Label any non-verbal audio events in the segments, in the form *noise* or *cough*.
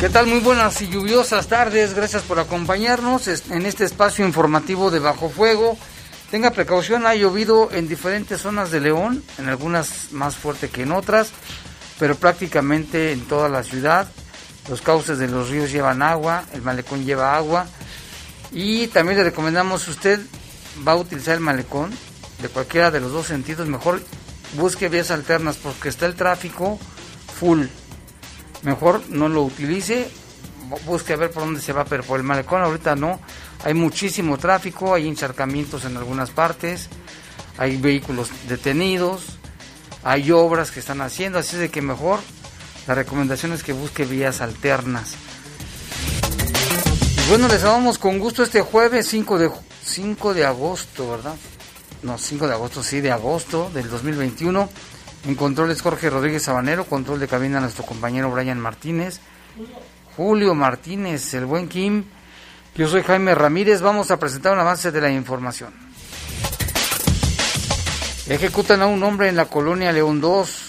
¿Qué tal? Muy buenas y lluviosas tardes. Gracias por acompañarnos en este espacio informativo de Bajo Fuego. Tenga precaución, ha llovido en diferentes zonas de León, en algunas más fuerte que en otras, pero prácticamente en toda la ciudad. Los cauces de los ríos llevan agua, el malecón lleva agua. Y también le recomendamos, usted va a utilizar el malecón, de cualquiera de los dos sentidos, mejor busque vías alternas porque está el tráfico full mejor no lo utilice, busque a ver por dónde se va, pero por el malecón ahorita no, hay muchísimo tráfico, hay encharcamientos en algunas partes, hay vehículos detenidos, hay obras que están haciendo, así de que mejor la recomendación es que busque vías alternas. bueno, les saludamos con gusto este jueves 5 de, 5 de agosto, ¿verdad? No, 5 de agosto, sí, de agosto del 2021. En controles Jorge Rodríguez Sabanero, control de cabina nuestro compañero Brian Martínez, Julio Martínez, el buen Kim. Yo soy Jaime Ramírez, vamos a presentar un avance de la información. Ejecutan a un hombre en la colonia León 2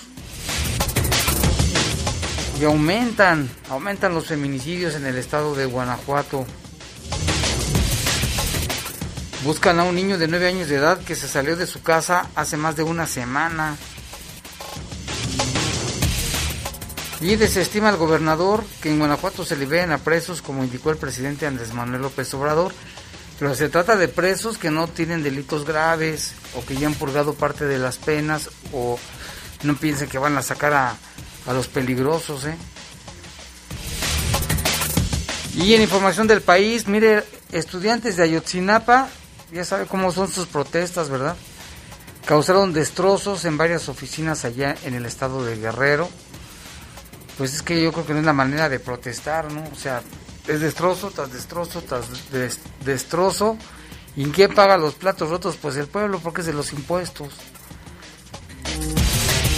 y aumentan, aumentan los feminicidios en el estado de Guanajuato. Buscan a un niño de 9 años de edad que se salió de su casa hace más de una semana. Y desestima al gobernador que en Guanajuato se liberen a presos, como indicó el presidente Andrés Manuel López Obrador. Pero se trata de presos que no tienen delitos graves o que ya han purgado parte de las penas o no piensen que van a sacar a, a los peligrosos. ¿eh? Y en información del país, mire, estudiantes de Ayotzinapa, ya sabe cómo son sus protestas, ¿verdad? Causaron destrozos en varias oficinas allá en el estado de Guerrero pues es que yo creo que no es la manera de protestar, ¿no? O sea, es destrozo tras destrozo tras destrozo. ¿Y quién paga los platos rotos? Pues el pueblo, porque es de los impuestos.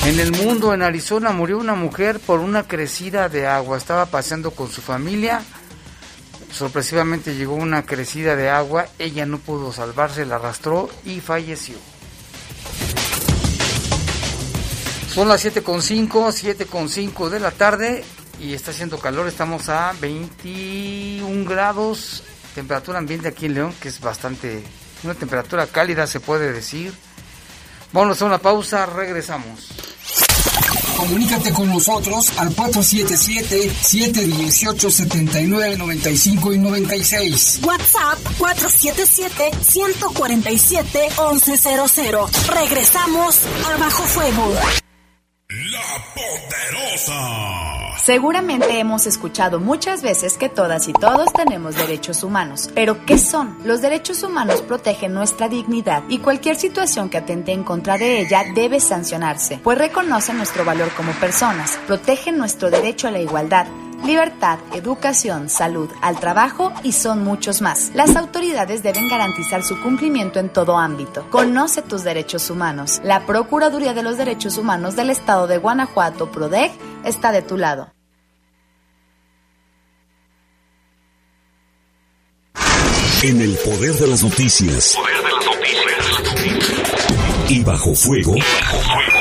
En el mundo, en Arizona, murió una mujer por una crecida de agua. Estaba paseando con su familia. Sorpresivamente llegó una crecida de agua. Ella no pudo salvarse, la arrastró y falleció. Son las 7.5, 7.5 de la tarde y está haciendo calor, estamos a 21 grados, temperatura ambiente aquí en León, que es bastante, una temperatura cálida se puede decir. Vamos a una pausa, regresamos. Comunícate con nosotros al 477-718-7995 y 96. WhatsApp 477-147-1100. Regresamos a Bajo Fuego. Seguramente hemos escuchado muchas veces que todas y todos tenemos derechos humanos. Pero ¿qué son? Los derechos humanos protegen nuestra dignidad y cualquier situación que atente en contra de ella debe sancionarse, pues reconocen nuestro valor como personas, protegen nuestro derecho a la igualdad libertad, educación, salud, al trabajo y son muchos más. Las autoridades deben garantizar su cumplimiento en todo ámbito. Conoce tus derechos humanos. La Procuraduría de los Derechos Humanos del Estado de Guanajuato, PRODEG, está de tu lado. En el poder de las noticias. Poder de las noticias. Y bajo fuego. Y bajo fuego.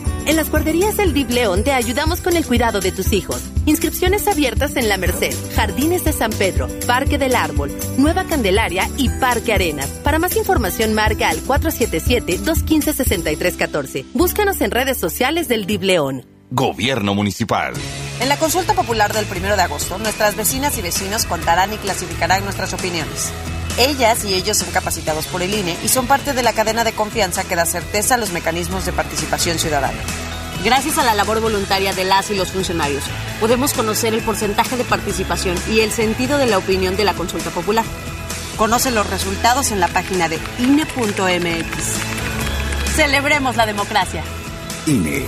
En las guarderías del DIV León te ayudamos con el cuidado de tus hijos. Inscripciones abiertas en La Merced, Jardines de San Pedro, Parque del Árbol, Nueva Candelaria y Parque Arenas. Para más información marca al 477-215-6314. Búscanos en redes sociales del DIV León. Gobierno Municipal. En la consulta popular del 1 de agosto, nuestras vecinas y vecinos contarán y clasificarán nuestras opiniones. Ellas y ellos son capacitados por el INE y son parte de la cadena de confianza que da certeza a los mecanismos de participación ciudadana. Gracias a la labor voluntaria de las y los funcionarios, podemos conocer el porcentaje de participación y el sentido de la opinión de la consulta popular. Conoce los resultados en la página de INE.mx. Celebremos la democracia. INE.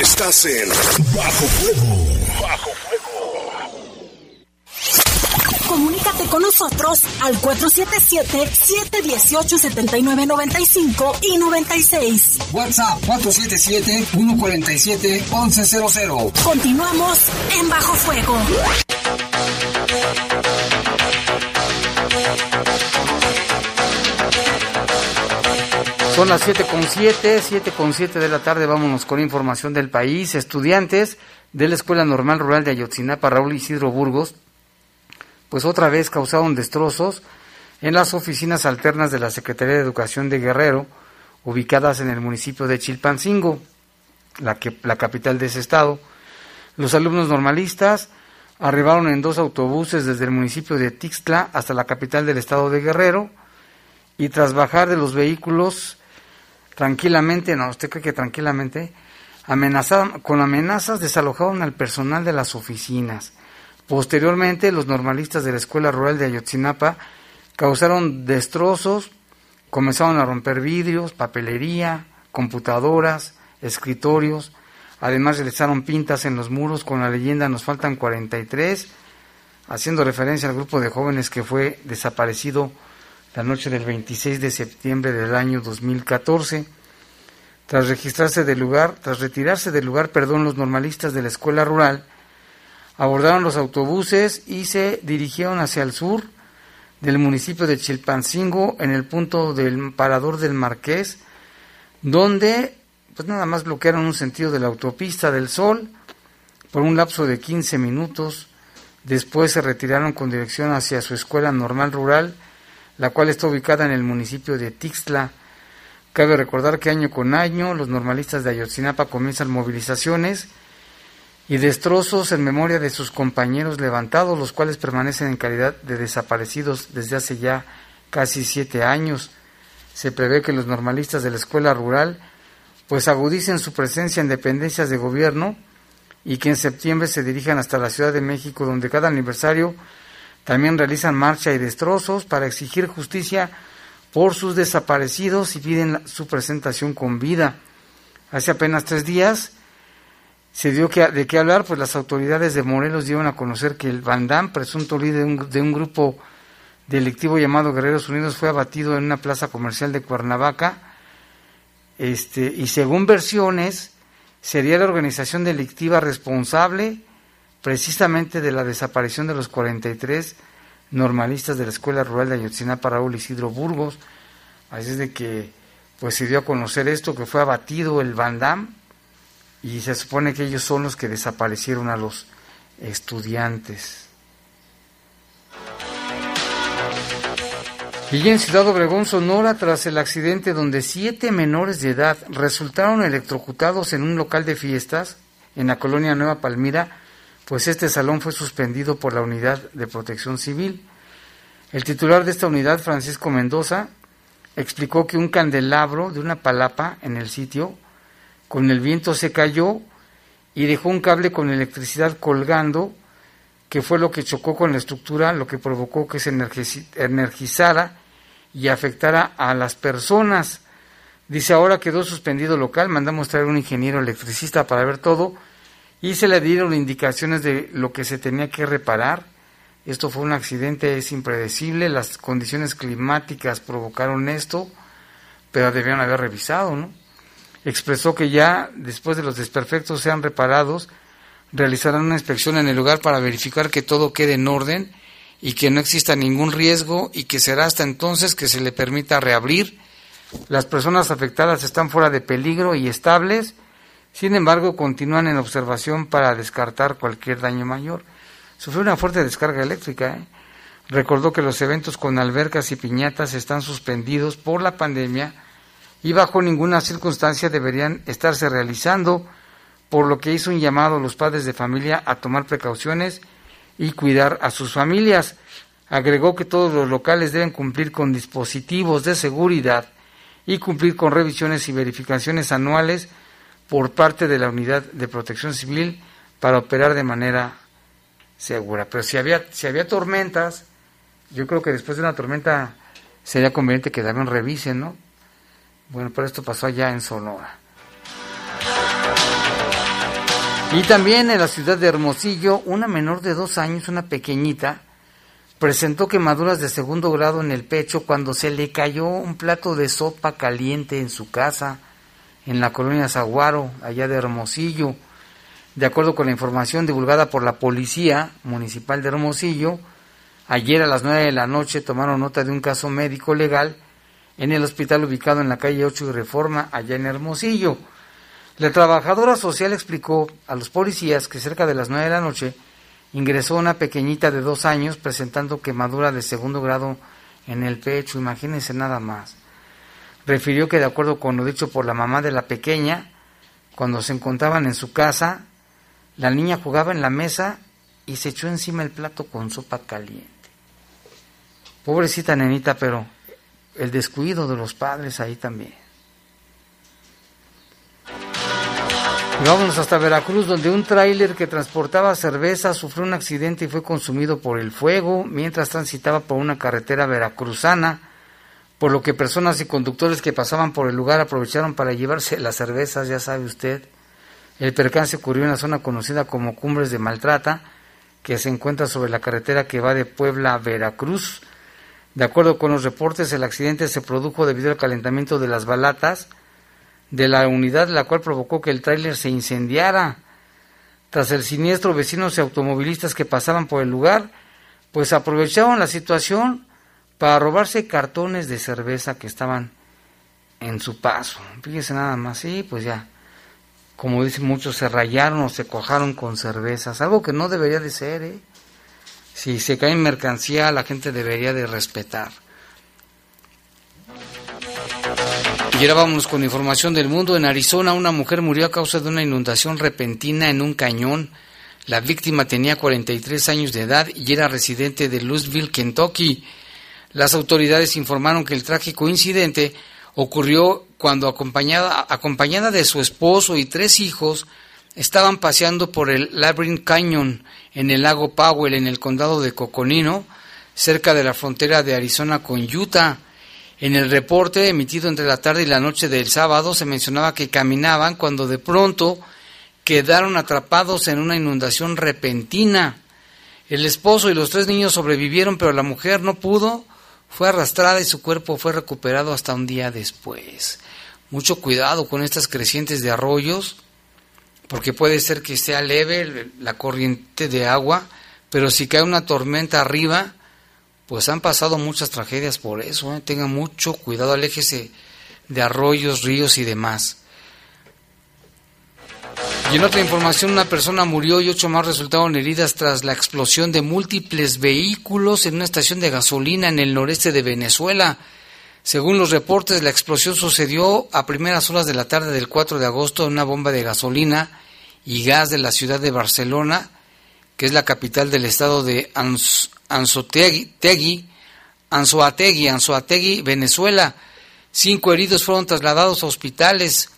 Estás en Bajo Fuego. Bajo Comunícate con nosotros al 477-718-7995 y 96. WhatsApp 477-147-1100. Continuamos en Bajo Fuego. Son las 7 con 7, 7 con 7 de la tarde. Vámonos con información del país. Estudiantes de la Escuela Normal Rural de Ayotzinapa, Raúl Isidro Burgos, pues otra vez causaron destrozos en las oficinas alternas de la Secretaría de Educación de Guerrero, ubicadas en el municipio de Chilpancingo, la, que, la capital de ese estado. Los alumnos normalistas arribaron en dos autobuses desde el municipio de Tixtla hasta la capital del estado de Guerrero y tras bajar de los vehículos tranquilamente, no, usted cree que tranquilamente, amenazaron, con amenazas desalojaron al personal de las oficinas. Posteriormente, los normalistas de la Escuela Rural de Ayotzinapa causaron destrozos, comenzaron a romper vidrios, papelería, computadoras, escritorios, además realizaron pintas en los muros con la leyenda Nos faltan 43, haciendo referencia al grupo de jóvenes que fue desaparecido la noche del 26 de septiembre del año 2014. Tras registrarse del lugar, tras retirarse del lugar, perdón, los normalistas de la escuela rural abordaron los autobuses y se dirigieron hacia el sur del municipio de Chilpancingo en el punto del parador del Marqués, donde pues nada más bloquearon un sentido de la autopista del Sol por un lapso de 15 minutos. Después se retiraron con dirección hacia su escuela normal rural, la cual está ubicada en el municipio de Tixla. Cabe recordar que año con año los normalistas de Ayotzinapa comienzan movilizaciones y destrozos en memoria de sus compañeros levantados, los cuales permanecen en calidad de desaparecidos desde hace ya casi siete años. Se prevé que los normalistas de la escuela rural pues agudicen su presencia en dependencias de gobierno y que en septiembre se dirijan hasta la Ciudad de México, donde cada aniversario también realizan marcha y destrozos para exigir justicia por sus desaparecidos y piden su presentación con vida. Hace apenas tres días, se dio que, de qué hablar, pues las autoridades de Morelos dieron a conocer que el Bandam, presunto líder de un, de un grupo delictivo llamado Guerreros Unidos, fue abatido en una plaza comercial de Cuernavaca. Este, y según versiones, sería la organización delictiva responsable precisamente de la desaparición de los 43 normalistas de la Escuela Rural de Ayotzinapa, Raúl Isidro Burgos. Así es de que pues se dio a conocer esto, que fue abatido el Bandam y se supone que ellos son los que desaparecieron a los estudiantes. Y en Ciudad Obregón, Sonora, tras el accidente donde siete menores de edad resultaron electrocutados en un local de fiestas en la colonia Nueva Palmira, pues este salón fue suspendido por la Unidad de Protección Civil. El titular de esta unidad, Francisco Mendoza, explicó que un candelabro de una palapa en el sitio con el viento se cayó y dejó un cable con electricidad colgando, que fue lo que chocó con la estructura, lo que provocó que se energizara y afectara a las personas. Dice, ahora quedó suspendido local, mandamos traer un ingeniero electricista para ver todo y se le dieron indicaciones de lo que se tenía que reparar. Esto fue un accidente, es impredecible, las condiciones climáticas provocaron esto, pero debieron haber revisado, ¿no? Expresó que ya después de los desperfectos sean reparados, realizarán una inspección en el lugar para verificar que todo quede en orden y que no exista ningún riesgo y que será hasta entonces que se le permita reabrir Las personas afectadas están fuera de peligro y estables, sin embargo continúan en observación para descartar cualquier daño mayor. Sufrió una fuerte descarga eléctrica. ¿eh? Recordó que los eventos con albercas y piñatas están suspendidos por la pandemia y bajo ninguna circunstancia deberían estarse realizando, por lo que hizo un llamado a los padres de familia a tomar precauciones y cuidar a sus familias. Agregó que todos los locales deben cumplir con dispositivos de seguridad y cumplir con revisiones y verificaciones anuales por parte de la Unidad de Protección Civil para operar de manera segura. Pero si había, si había tormentas, yo creo que después de una tormenta sería conveniente que también revisen, ¿no? Bueno, pero esto pasó allá en Sonora. Y también en la ciudad de Hermosillo, una menor de dos años, una pequeñita, presentó quemaduras de segundo grado en el pecho cuando se le cayó un plato de sopa caliente en su casa, en la colonia Zaguaro, allá de Hermosillo. De acuerdo con la información divulgada por la Policía Municipal de Hermosillo, ayer a las 9 de la noche tomaron nota de un caso médico legal en el hospital ubicado en la calle 8 y Reforma, allá en Hermosillo. La trabajadora social explicó a los policías que cerca de las 9 de la noche ingresó una pequeñita de dos años presentando quemadura de segundo grado en el pecho, imagínense nada más. Refirió que de acuerdo con lo dicho por la mamá de la pequeña, cuando se encontraban en su casa, la niña jugaba en la mesa y se echó encima el plato con sopa caliente. Pobrecita nenita, pero el descuido de los padres ahí también. Y vámonos hasta Veracruz, donde un tráiler que transportaba cerveza sufrió un accidente y fue consumido por el fuego mientras transitaba por una carretera veracruzana, por lo que personas y conductores que pasaban por el lugar aprovecharon para llevarse las cervezas, ya sabe usted. El percance ocurrió en la zona conocida como Cumbres de Maltrata, que se encuentra sobre la carretera que va de Puebla a Veracruz. De acuerdo con los reportes, el accidente se produjo debido al calentamiento de las balatas de la unidad, la cual provocó que el tráiler se incendiara. Tras el siniestro, vecinos y automovilistas que pasaban por el lugar, pues aprovecharon la situación para robarse cartones de cerveza que estaban en su paso. Fíjese nada más, sí, pues ya como dicen muchos, se rayaron o se cojaron con cervezas, algo que no debería de ser, ¿eh? Si se cae en mercancía, la gente debería de respetar. Y ahora vamos con información del mundo. En Arizona, una mujer murió a causa de una inundación repentina en un cañón. La víctima tenía 43 años de edad y era residente de Louisville, Kentucky. Las autoridades informaron que el trágico incidente ocurrió cuando acompañada, acompañada de su esposo y tres hijos estaban paseando por el Labyrinth Canyon en el lago Powell en el condado de Coconino, cerca de la frontera de Arizona con Utah. En el reporte emitido entre la tarde y la noche del sábado se mencionaba que caminaban cuando de pronto quedaron atrapados en una inundación repentina. El esposo y los tres niños sobrevivieron, pero la mujer no pudo fue arrastrada y su cuerpo fue recuperado hasta un día después. Mucho cuidado con estas crecientes de arroyos, porque puede ser que sea leve la corriente de agua, pero si cae una tormenta arriba, pues han pasado muchas tragedias por eso. ¿eh? Tengan mucho cuidado, aléjese de arroyos, ríos y demás. Y en otra información, una persona murió y ocho más resultaron heridas tras la explosión de múltiples vehículos en una estación de gasolina en el noreste de Venezuela. Según los reportes, la explosión sucedió a primeras horas de la tarde del 4 de agosto en una bomba de gasolina y gas de la ciudad de Barcelona, que es la capital del estado de Anzoátegui, Anzoátegui, Anzoátegui, Venezuela. Cinco heridos fueron trasladados a hospitales.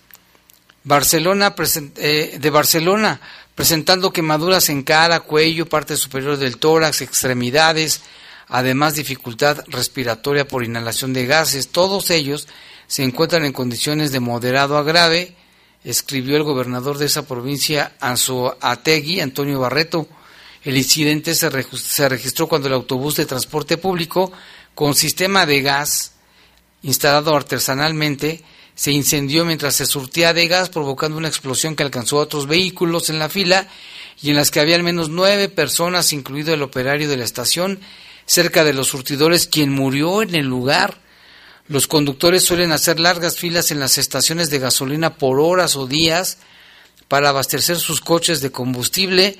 Barcelona, eh, de Barcelona, presentando quemaduras en cara, cuello, parte superior del tórax, extremidades, además dificultad respiratoria por inhalación de gases. Todos ellos se encuentran en condiciones de moderado a grave, escribió el gobernador de esa provincia, Anzoátegui, Antonio Barreto. El incidente se registró cuando el autobús de transporte público con sistema de gas instalado artesanalmente se incendió mientras se surtía de gas, provocando una explosión que alcanzó a otros vehículos en la fila y en las que había al menos nueve personas, incluido el operario de la estación, cerca de los surtidores, quien murió en el lugar. Los conductores suelen hacer largas filas en las estaciones de gasolina por horas o días para abastecer sus coches de combustible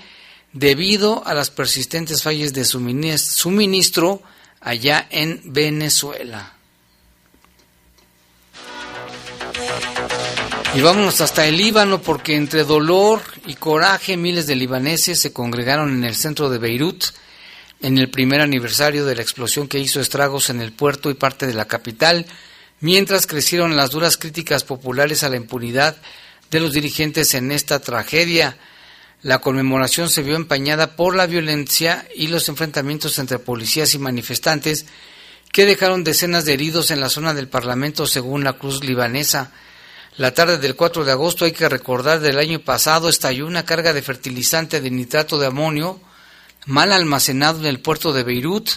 debido a las persistentes fallas de suministro allá en Venezuela. Y vámonos hasta el Líbano porque entre dolor y coraje miles de libaneses se congregaron en el centro de Beirut en el primer aniversario de la explosión que hizo estragos en el puerto y parte de la capital, mientras crecieron las duras críticas populares a la impunidad de los dirigentes en esta tragedia. La conmemoración se vio empañada por la violencia y los enfrentamientos entre policías y manifestantes que dejaron decenas de heridos en la zona del Parlamento según la Cruz Libanesa. La tarde del 4 de agosto, hay que recordar, del año pasado estalló una carga de fertilizante de nitrato de amonio mal almacenado en el puerto de Beirut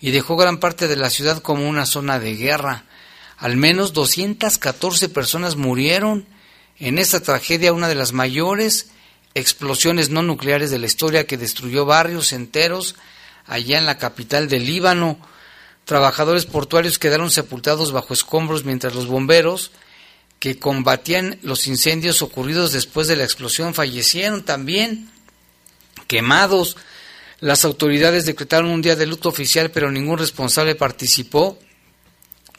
y dejó gran parte de la ciudad como una zona de guerra. Al menos 214 personas murieron en esta tragedia, una de las mayores explosiones no nucleares de la historia que destruyó barrios enteros allá en la capital del Líbano. Trabajadores portuarios quedaron sepultados bajo escombros mientras los bomberos que combatían los incendios ocurridos después de la explosión fallecieron también quemados. Las autoridades decretaron un día de luto oficial, pero ningún responsable participó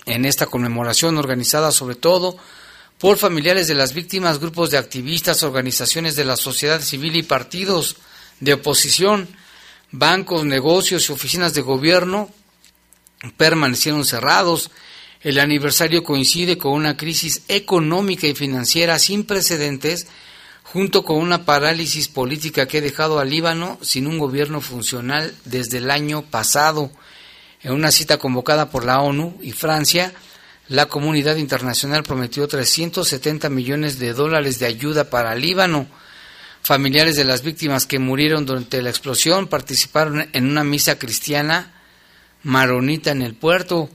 en esta conmemoración organizada sobre todo por familiares de las víctimas, grupos de activistas, organizaciones de la sociedad civil y partidos de oposición, bancos, negocios y oficinas de gobierno permanecieron cerrados. El aniversario coincide con una crisis económica y financiera sin precedentes, junto con una parálisis política que ha dejado al Líbano sin un gobierno funcional desde el año pasado. En una cita convocada por la ONU y Francia, la comunidad internacional prometió 370 millones de dólares de ayuda para Líbano. Familiares de las víctimas que murieron durante la explosión participaron en una misa cristiana maronita en el puerto.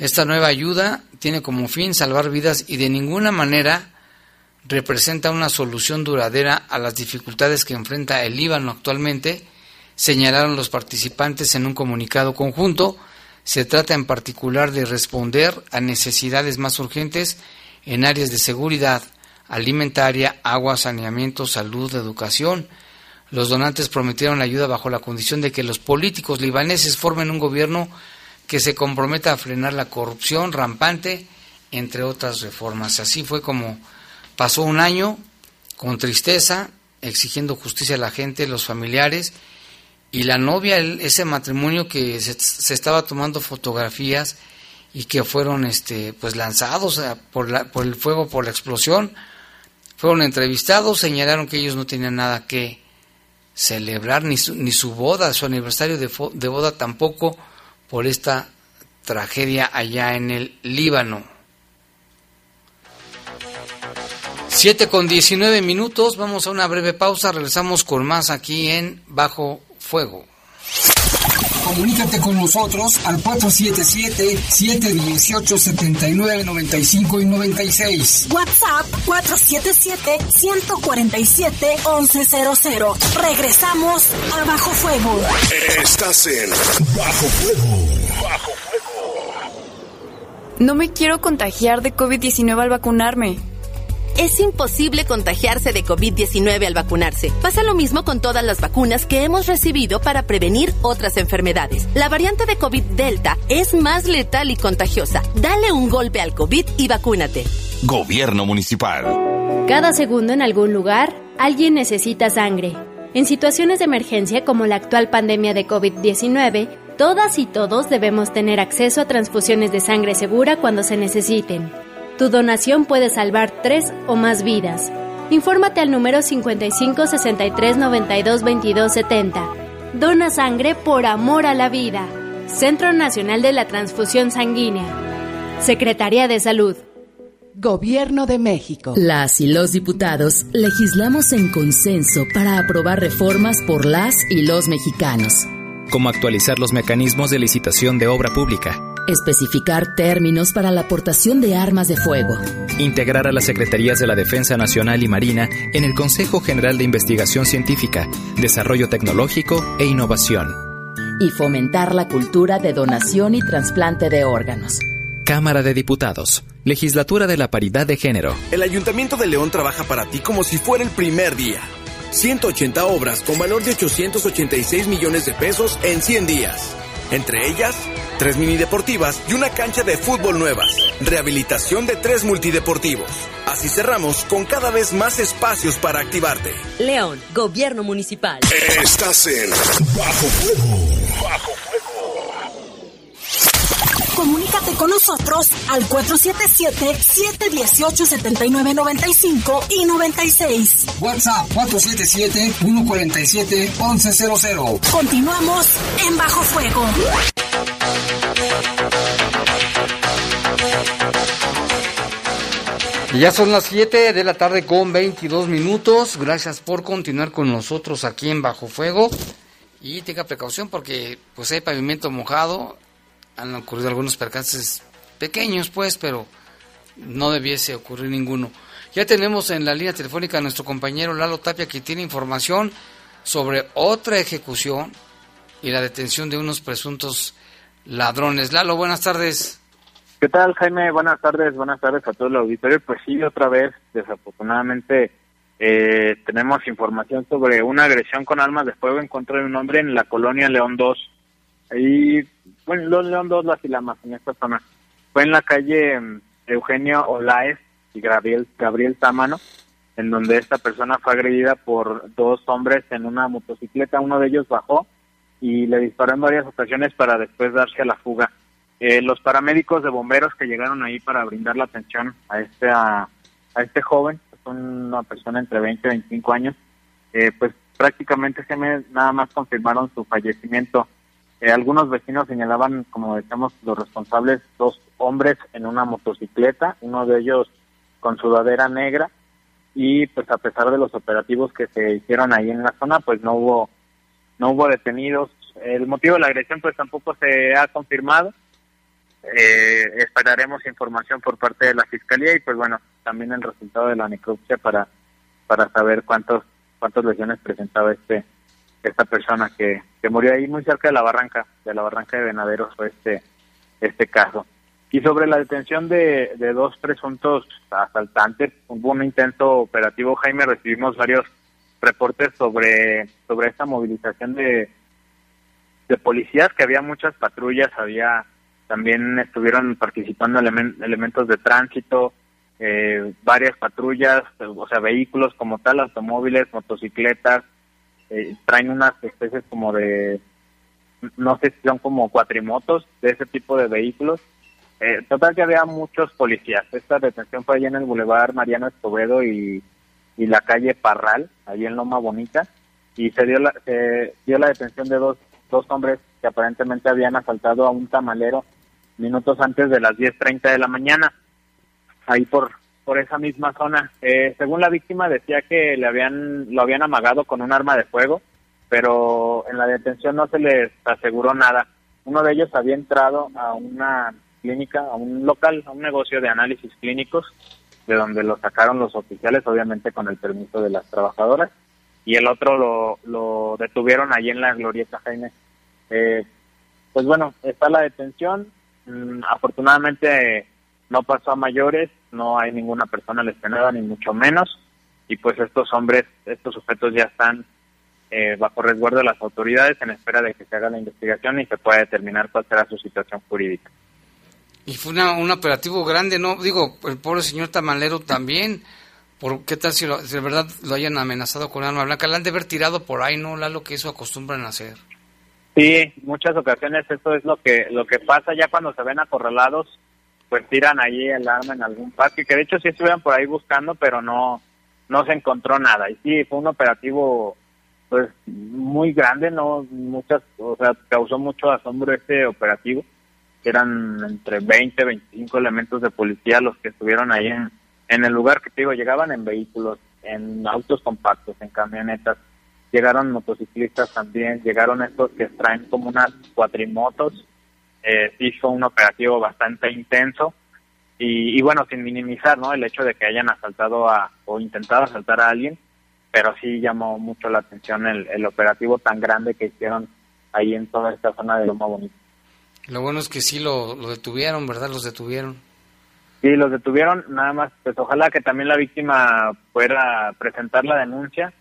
Esta nueva ayuda tiene como fin salvar vidas y de ninguna manera representa una solución duradera a las dificultades que enfrenta el Líbano actualmente, señalaron los participantes en un comunicado conjunto. Se trata en particular de responder a necesidades más urgentes en áreas de seguridad alimentaria, agua, saneamiento, salud, educación. Los donantes prometieron ayuda bajo la condición de que los políticos libaneses formen un gobierno que se comprometa a frenar la corrupción rampante, entre otras reformas. Así fue como pasó un año con tristeza, exigiendo justicia a la gente, los familiares y la novia, ese matrimonio que se, estaba tomando fotografías y que fueron este pues lanzados por, la, por el fuego, por la explosión, fueron entrevistados, señalaron que ellos no tenían nada que celebrar, ni su, ni su boda, su aniversario de, de boda tampoco, por esta tragedia allá en el Líbano. 7 con 19 minutos, vamos a una breve pausa, regresamos con más aquí en Bajo Fuego. Comunícate con nosotros al 477-718-7995 y 96. WhatsApp 477-147-1100. Regresamos a Bajo Fuego. Estás en Bajo Fuego. Bajo Fuego. No me quiero contagiar de COVID-19 al vacunarme. Es imposible contagiarse de COVID-19 al vacunarse. Pasa lo mismo con todas las vacunas que hemos recibido para prevenir otras enfermedades. La variante de COVID Delta es más letal y contagiosa. Dale un golpe al COVID y vacúnate. Gobierno Municipal. Cada segundo en algún lugar, alguien necesita sangre. En situaciones de emergencia como la actual pandemia de COVID-19, todas y todos debemos tener acceso a transfusiones de sangre segura cuando se necesiten. Tu donación puede salvar tres o más vidas. Infórmate al número 55 63 92 22 70. Dona sangre por amor a la vida. Centro Nacional de la Transfusión Sanguínea. Secretaría de Salud. Gobierno de México. Las y los diputados legislamos en consenso para aprobar reformas por las y los mexicanos. Como actualizar los mecanismos de licitación de obra pública Especificar términos para la aportación de armas de fuego. Integrar a las Secretarías de la Defensa Nacional y Marina en el Consejo General de Investigación Científica, Desarrollo Tecnológico e Innovación. Y fomentar la cultura de donación y trasplante de órganos. Cámara de Diputados, Legislatura de la Paridad de Género. El Ayuntamiento de León trabaja para ti como si fuera el primer día. 180 obras con valor de 886 millones de pesos en 100 días. Entre ellas, tres mini deportivas y una cancha de fútbol nuevas. Rehabilitación de tres multideportivos. Así cerramos con cada vez más espacios para activarte. León, Gobierno Municipal. Estás en Bajo Fuego. Bajo Comunícate con nosotros al 477-718-7995 y 96. WhatsApp 477-147-1100. Continuamos en Bajo Fuego. Ya son las 7 de la tarde con 22 minutos. Gracias por continuar con nosotros aquí en Bajo Fuego. Y tenga precaución porque pues hay pavimento mojado han ocurrido algunos percances pequeños, pues, pero no debiese ocurrir ninguno. Ya tenemos en la línea telefónica a nuestro compañero Lalo Tapia que tiene información sobre otra ejecución y la detención de unos presuntos ladrones. Lalo, buenas tardes. ¿Qué tal, Jaime? Buenas tardes, buenas tardes a todo el auditorio. Pues sí, otra vez, desafortunadamente, eh, tenemos información sobre una agresión con armas de fuego en contra de un hombre en la colonia León 2. Ahí bueno, los León 2, las Ilamas, en esta zona. Fue en la calle mm, Eugenio Olaez y Gabriel, Gabriel Támano, en donde esta persona fue agredida por dos hombres en una motocicleta. Uno de ellos bajó y le disparó en varias ocasiones para después darse a la fuga. Eh, los paramédicos de bomberos que llegaron ahí para brindar la atención a este a, este joven, es una persona entre 20 y 25 años, eh, pues prácticamente se me nada más confirmaron su fallecimiento. Eh, algunos vecinos señalaban, como decíamos, los responsables, dos hombres en una motocicleta, uno de ellos con sudadera negra, y pues a pesar de los operativos que se hicieron ahí en la zona, pues no hubo, no hubo detenidos. El motivo de la agresión pues tampoco se ha confirmado. Eh, esperaremos información por parte de la fiscalía y pues bueno, también el resultado de la necropsia para, para saber cuántos, cuántas lesiones presentaba este, esta persona que, que murió ahí muy cerca de la barranca, de la barranca de Venaderos fue este, este caso. Y sobre la detención de, de dos presuntos asaltantes, hubo un intento operativo, Jaime, recibimos varios reportes sobre, sobre esta movilización de, de policías, que había muchas patrullas, había también estuvieron participando elementos de tránsito, eh, varias patrullas, o sea, vehículos como tal, automóviles, motocicletas, eh, traen unas especies como de, no sé si son como cuatrimotos de ese tipo de vehículos. Eh, total que había muchos policías. Esta detención fue allí en el Boulevard Mariano Escobedo y, y la calle Parral, allí en Loma Bonita, y se dio la, se dio la detención de dos, dos hombres que aparentemente habían asaltado a un tamalero minutos antes de las 10.30 de la mañana, ahí por por esa misma zona. Eh, según la víctima decía que le habían lo habían amagado con un arma de fuego, pero en la detención no se les aseguró nada. Uno de ellos había entrado a una clínica, a un local, a un negocio de análisis clínicos, de donde lo sacaron los oficiales, obviamente con el permiso de las trabajadoras, y el otro lo, lo detuvieron allí en la Glorieta Jaime. Eh, pues bueno, está la detención. Mm, afortunadamente no pasó a mayores, no hay ninguna persona lesionada ni mucho menos y pues estos hombres, estos sujetos ya están eh, bajo resguardo de las autoridades en espera de que se haga la investigación y se pueda determinar cuál será su situación jurídica. Y fue un operativo grande, ¿no? Digo, el pobre señor Tamalero también. ¿Por qué tal si, de verdad lo hayan amenazado con arma blanca? La han de haber tirado por ahí, ¿no? lo que eso acostumbran a hacer. Sí, muchas ocasiones eso es lo que lo que pasa ya cuando se ven acorralados pues tiran ahí el arma en algún parque, que de hecho sí estuvieron por ahí buscando, pero no, no se encontró nada. Y sí, fue un operativo pues muy grande, no muchas, o sea, causó mucho asombro este operativo, eran entre 20, 25 elementos de policía los que estuvieron ahí en, en el lugar que te digo, llegaban en vehículos, en autos compactos, en camionetas, llegaron motociclistas también, llegaron estos que traen como unas cuatrimotos, eh, hizo un operativo bastante intenso y, bueno, sin minimizar ¿no? el hecho de que hayan asaltado a, o intentado asaltar a alguien, pero sí llamó mucho la atención el, operativo tan grande que hicieron ahí en toda esta zona de Loma Bonita. Lo bueno es que sí lo, lo detuvieron, ¿verdad? Los detuvieron. Sí, los detuvieron, nada más, pues ojalá que también la víctima pueda presentar la denuncia,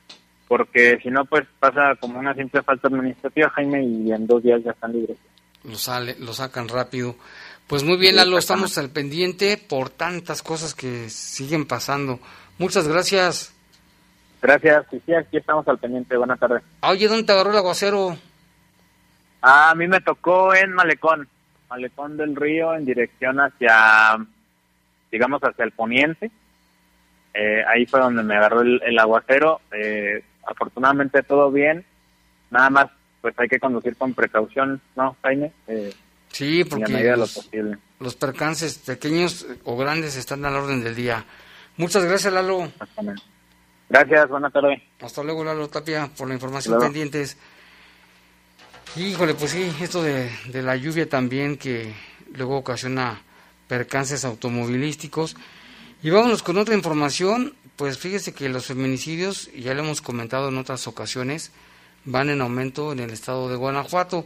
porque si no, pues pasa como una simple falta administrativa, Jaime, y en dos días ya están libres. Lo, sale, lo sacan rápido. Pues muy bien, Lalo, estamos al pendiente por tantas cosas que siguen pasando. Muchas gracias. Gracias, y sí, aquí estamos al pendiente. Buenas tardes. Oye, ¿dónde te agarró el aguacero? Ah, a mí me tocó en Malecón, Malecón del Río, en dirección hacia, digamos, hacia el poniente. Eh, ahí fue donde me agarró el, aguacero. Eh, afortunadamente todo bien. Nada más, pues hay que conducir con precaución, ¿no, Jaime? Eh, sí, porque los, los percances pequeños o grandes están a la orden del día. Muchas gracias, Lalo. Gracias, buenas tardes. Hasta luego, Lalo Tapia, por la información pendientes. Híjole, pues sí, esto de, de la lluvia también que luego ocasiona percances automovilísticos. Y vámonos con otra información, pues fíjese que los feminicidios, ya lo hemos comentado en otras ocasiones, van en aumento en el estado de Guanajuato.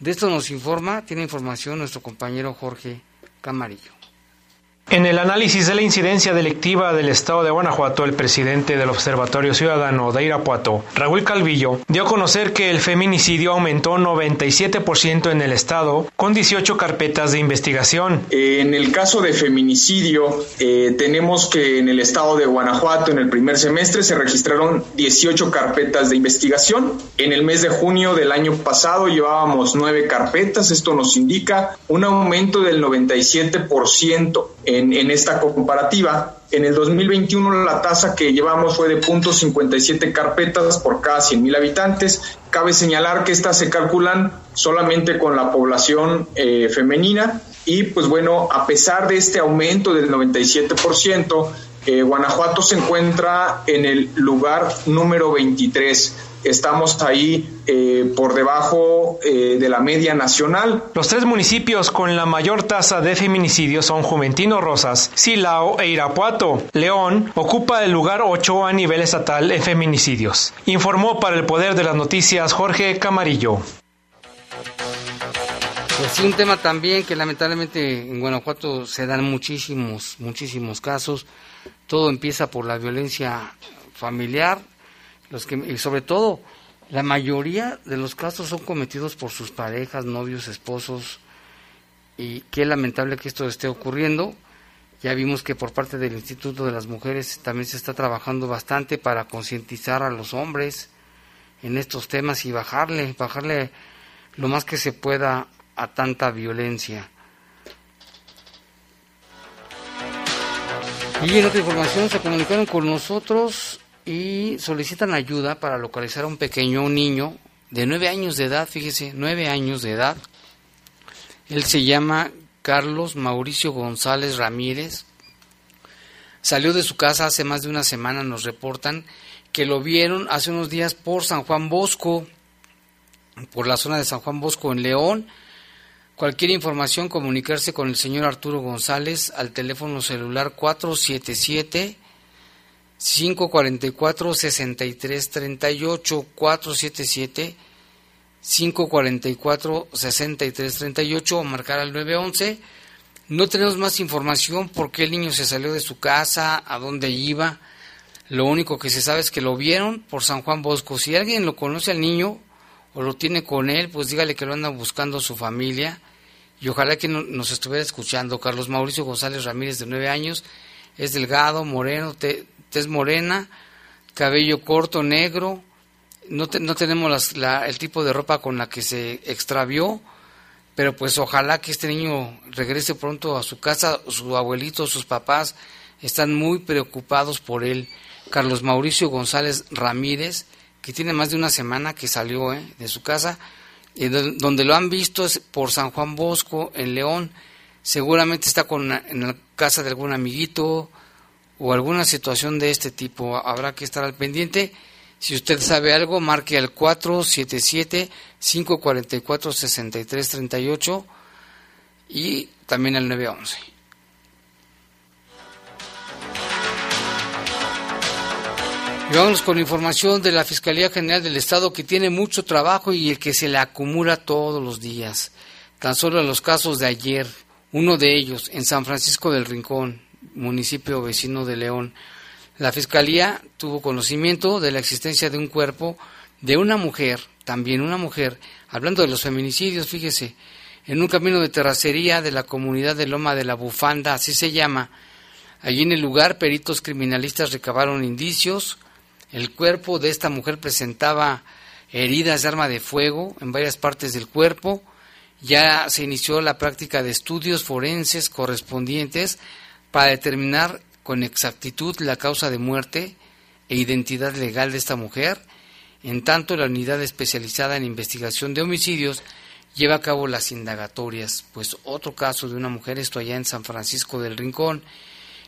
De esto nos informa, tiene información nuestro compañero Jorge Camarillo. En el análisis de la incidencia delictiva del estado de Guanajuato, el presidente del Observatorio Ciudadano de Irapuato, Raúl Calvillo, dio a conocer que el feminicidio aumentó 97% en el estado, con 18 carpetas de investigación. En el caso de feminicidio, eh, tenemos que en el estado de Guanajuato, en el primer semestre, se registraron 18 carpetas de investigación. En el mes de junio del año pasado llevábamos 9 carpetas. Esto nos indica un aumento del 97% en, esta comparativa. En el 2021 la tasa que llevamos fue de 0.57 carpetas por cada 100.000 habitantes. Cabe señalar que estas se calculan solamente con la población eh, femenina y pues bueno, a pesar de este aumento del 97%, eh, Guanajuato se encuentra en el lugar número 23 estamos ahí eh, por debajo eh, de la media nacional. Los tres municipios con la mayor tasa de feminicidios son Juventino Rosas, Silao e Irapuato. León ocupa el lugar 8 a nivel estatal en feminicidios. Informó para el Poder de las Noticias Jorge Camarillo. Pues sí, un tema también que lamentablemente en Guanajuato se dan muchísimos, muchísimos casos. Todo empieza por la violencia familiar, los que, y sobre todo, la mayoría de los casos son cometidos por sus parejas, novios, esposos, y qué lamentable que esto esté ocurriendo. Ya vimos que por parte del Instituto de las Mujeres también se está trabajando bastante para concientizar a los hombres en estos temas y bajarle, bajarle lo más que se pueda a tanta violencia. Y en otra información se comunicaron con nosotros y solicitan ayuda para localizar a un pequeño niño de nueve años de edad, fíjese, nueve años de edad. Él se llama Carlos Mauricio González Ramírez. Salió de su casa hace más de una semana, nos reportan que lo vieron hace unos días por San Juan Bosco, por la zona de San Juan Bosco en León. Cualquier información, comunicarse con el señor Arturo González al teléfono celular 477 544 6338 477 544 6338 o marcar al 911. No tenemos más información por qué el niño se salió de su casa, a dónde iba. Lo único que se sabe es que lo vieron por San Juan Bosco. Si alguien lo conoce al niño o lo tiene con él, pues dígale que lo anda buscando su familia. Y ojalá que nos estuviera escuchando. Carlos Mauricio González Ramírez, de nueve años, es delgado, moreno, te, tez morena, cabello corto, negro, no, no tenemos el tipo de ropa con la que se extravió, pero pues ojalá que este niño regrese pronto a su casa, su abuelito, sus papás están muy preocupados por él. Carlos Mauricio González Ramírez, que tiene más de una semana que salió ¿eh? de su casa, y donde lo han visto es por San Juan Bosco, en León, seguramente está con, en la casa de algún amiguito, o alguna situación de este tipo. Habrá que estar al pendiente. Si usted sabe algo, marque al 477-544-6338 y también al 911. Y vamos con información de la Fiscalía General del Estado que tiene mucho trabajo y el que se le acumula todos los días. Tan solo los casos de ayer, uno de ellos en San Francisco del Rincón, municipio vecino de León, la Fiscalía tuvo conocimiento de la existencia de un cuerpo de una mujer, también una mujer, hablando de los feminicidios, fíjese, en un camino de terracería de la comunidad de Loma de la Bufanda, así se llama. Allí en el lugar, peritos criminalistas recabaron indicios. El cuerpo de esta mujer presentaba heridas de arma de fuego en varias partes del cuerpo. Ya se inició la práctica de estudios forenses correspondientes para determinar con exactitud la causa de muerte e identidad legal de esta mujer. En tanto, la unidad especializada en investigación de homicidios lleva a cabo las indagatorias. Pues otro caso de una mujer, esto allá en San Francisco del Rincón.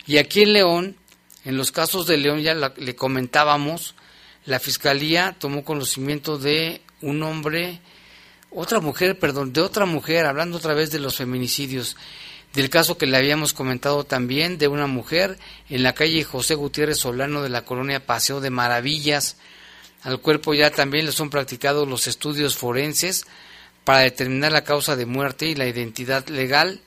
Y aquí en León, en los casos de León ya le comentábamos, la Fiscalía tomó conocimiento de un hombre, otra mujer, perdón, de otra mujer, hablando otra vez de los feminicidios, del caso que le habíamos comentado también de una mujer en la calle José Gutiérrez Solano de la colonia Paseo de Maravillas. Al cuerpo ya también le son practicados los estudios forenses para determinar la causa de muerte y la identidad legal.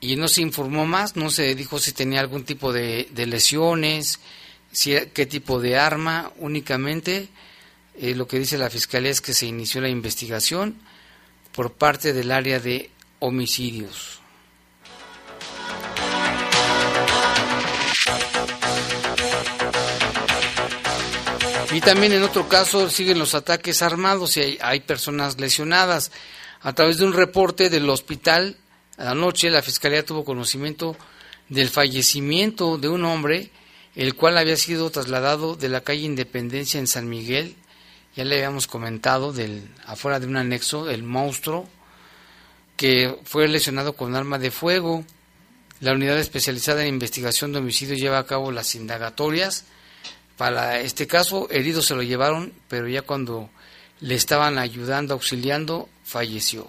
Y no se informó más, no se dijo si tenía algún tipo de, lesiones, si, qué tipo de arma, únicamente eh, lo que dice la Fiscalía es que se inició la investigación por parte del área de homicidios. Y también en otro caso siguen los ataques armados y hay, personas lesionadas. A través de un reporte del hospital, anoche la Fiscalía tuvo conocimiento del fallecimiento de un hombre, el cual había sido trasladado de la calle Independencia en San Miguel, ya le habíamos comentado, del, afuera de un anexo, el monstruo, que fue lesionado con arma de fuego. La unidad especializada en investigación de homicidios lleva a cabo las indagatorias para este caso, herido se lo llevaron, pero ya cuando le estaban ayudando, auxiliando, falleció.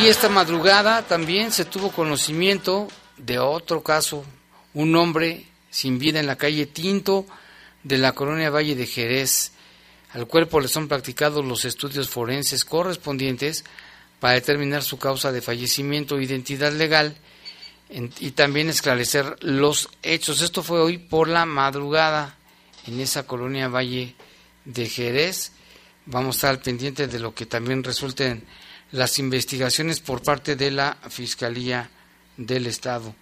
Y esta madrugada también se tuvo conocimiento de otro caso, un hombre sin vida en la calle Tinto de la colonia Valle de Jerez. Al cuerpo le son practicados los estudios forenses correspondientes para determinar su causa de fallecimiento e identidad legal y también esclarecer los hechos. Esto fue hoy por la madrugada en esa colonia Valle de Jerez. Vamos a estar al pendiente de lo que también resulten las investigaciones por parte de la Fiscalía del Estado.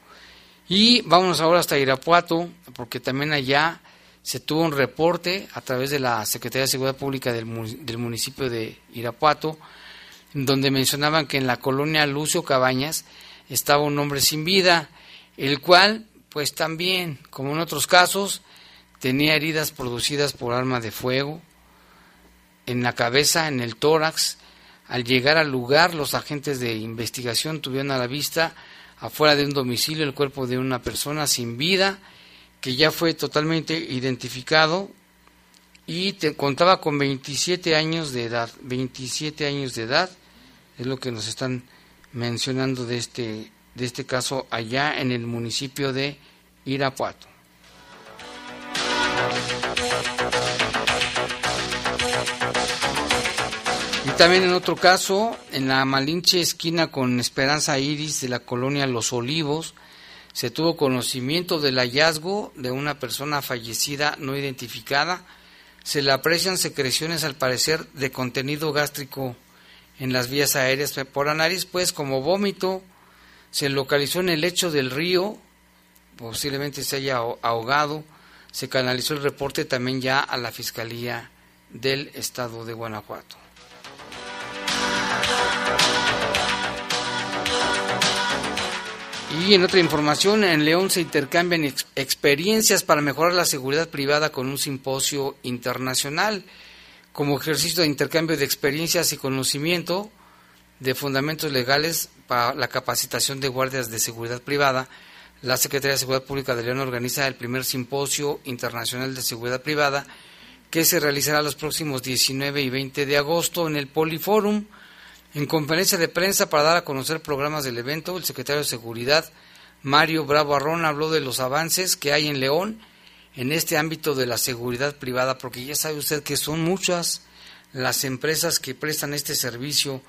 Y vamos ahora hasta Irapuato, porque también allá se tuvo un reporte a través de la Secretaría de Seguridad Pública del, del municipio de Irapuato, donde mencionaban que en la colonia Lucio Cabañas estaba un hombre sin vida, el cual, pues también, como en otros casos, tenía heridas producidas por arma de fuego en la cabeza, en el tórax. Al llegar al lugar, los agentes de investigación tuvieron a la vista, afuera de un domicilio, el cuerpo de una persona sin vida, que ya fue totalmente identificado y te, contaba con 27 años de edad. 27 años de edad es lo que nos están mencionando de este, de este caso allá en el municipio de Irapuato. Y también en otro caso, en la Malinche esquina con Esperanza Iris de la colonia Los Olivos, se tuvo conocimiento del hallazgo de una persona fallecida no identificada. Se le aprecian secreciones al parecer de contenido gástrico en las vías aéreas. Por la nariz, pues como vómito se localizó en el lecho del río, posiblemente se haya ahogado, se canalizó el reporte también ya a la Fiscalía del Estado de Guanajuato. Y en otra información, en León se intercambian experiencias para mejorar la seguridad privada con un simposio internacional como ejercicio de intercambio de experiencias y conocimiento de fundamentos legales para la capacitación de guardias de seguridad privada, la Secretaría de Seguridad Pública de León organiza el primer simposio internacional de seguridad privada que se realizará los próximos 19 y 20 de agosto en el Poliforum. En conferencia de prensa para dar a conocer programas del evento, el secretario de Seguridad, Mario Bravo Arrón, habló de los avances que hay en León en este ámbito de la seguridad privada, porque ya sabe usted que son muchas las empresas que prestan este servicio,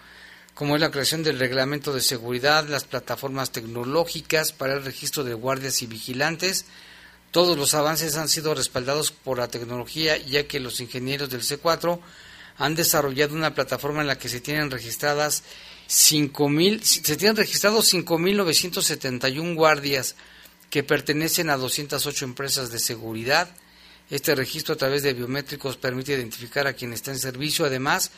como es la creación del reglamento de seguridad, las plataformas tecnológicas para el registro de guardias y vigilantes. Todos los avances han sido respaldados por la tecnología, ya que los ingenieros del C4 han desarrollado una plataforma en la que se tienen registradas 5.000, se tienen registrados 5.971 guardias que pertenecen a 208 empresas de seguridad. Este registro a través de biométricos permite identificar a quien está en servicio. Además,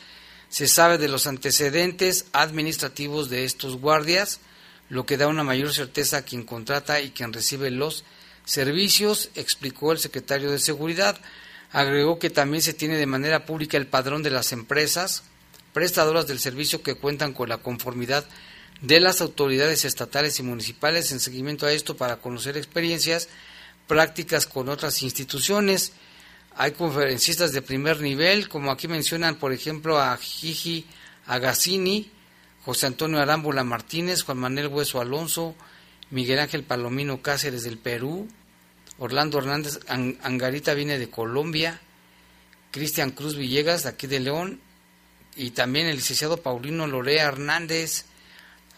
se sabe de los antecedentes administrativos de estos guardias, lo que da una mayor certeza a quien contrata y quien recibe los servicios, explicó el secretario de Seguridad. Agregó que también se tiene de manera pública el padrón de las empresas prestadoras del servicio que cuentan con la conformidad de las autoridades estatales y municipales en seguimiento a esto para conocer experiencias prácticas con otras instituciones. Hay conferencistas de primer nivel, como aquí mencionan, por ejemplo, a Gigi Agassini, José Antonio Arámbula Martínez, Juan Manuel Hueso Alonso, Miguel Ángel Palomino Cáceres del Perú, Orlando Hernández Angarita viene de Colombia, Cristian Cruz Villegas de aquí de León y también el licenciado Paulino Lorea Hernández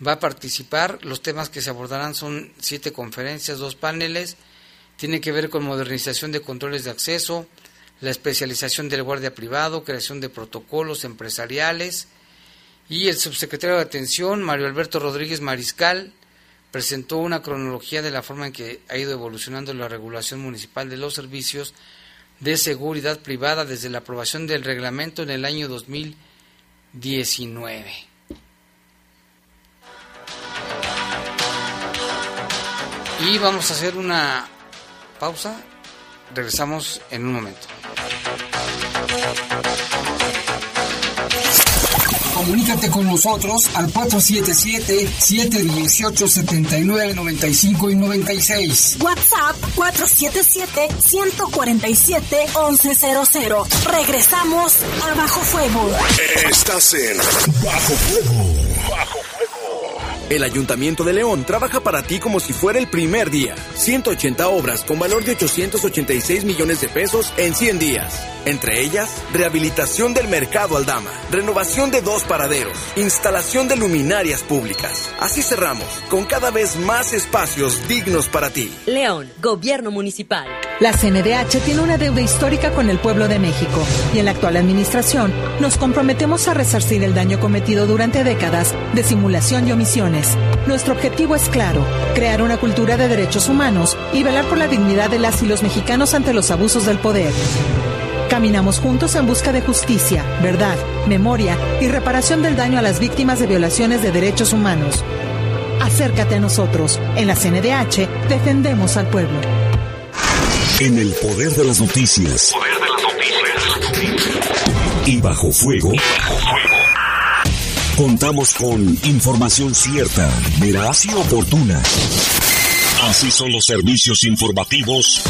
va a participar. Los temas que se abordarán son siete conferencias, dos paneles. Tiene que ver con modernización de controles de acceso, la especialización del guardia privado, creación de protocolos empresariales. Y el subsecretario de Atención, Mario Alberto Rodríguez Mariscal, presentó una cronología de la forma en que ha ido evolucionando la regulación municipal de los servicios de seguridad privada desde la aprobación del reglamento en el año 2019. Y vamos a hacer una pausa. Regresamos en un momento. Comunícate con nosotros al 477-718-7995 y 96. WhatsApp 477-147-1100. Regresamos a Bajo Fuego. Estás en Bajo Fuego. Bajo el Ayuntamiento de León trabaja para ti como si fuera el primer día. 180 obras con valor de 886 millones de pesos en 100 días. Entre ellas, rehabilitación del mercado Aldama, renovación de dos paraderos, instalación de luminarias públicas. Así cerramos, con cada vez más espacios dignos para ti. León, Gobierno Municipal. La CNDH tiene una deuda histórica con el pueblo de México y en la actual administración nos comprometemos a resarcir el daño cometido durante décadas de simulación y omisiones. Nuestro objetivo es claro, crear una cultura de derechos humanos y velar por la dignidad de las y los mexicanos ante los abusos del poder. Caminamos juntos en busca de justicia, verdad, memoria y reparación del daño a las víctimas de violaciones de derechos humanos. Acércate a nosotros. En la CNDH defendemos al pueblo. En el poder de las noticias. Poder de las noticias. Y bajo fuego. Contamos con información cierta, veraz y oportuna. Así son los servicios informativos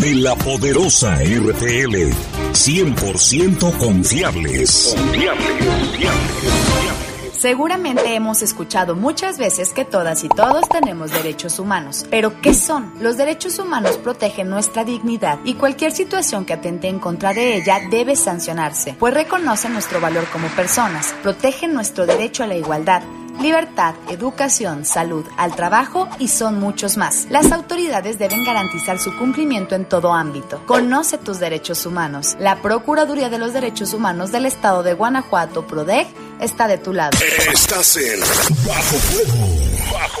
de la poderosa RTL. 100% confiables. Confiables. Seguramente hemos escuchado muchas veces que todas y todos tenemos derechos humanos. Pero ¿qué son? Los derechos humanos protegen nuestra dignidad y cualquier situación que atente en contra de ella debe sancionarse, pues reconocen nuestro valor como personas, protegen nuestro derecho a la igualdad libertad, educación, salud, al trabajo y son muchos más. Las autoridades deben garantizar su cumplimiento en todo ámbito. Conoce tus derechos humanos. La Procuraduría de los Derechos Humanos del Estado de Guanajuato, PRODEG, está de tu lado. Estás en Bajo Fuego. Bajo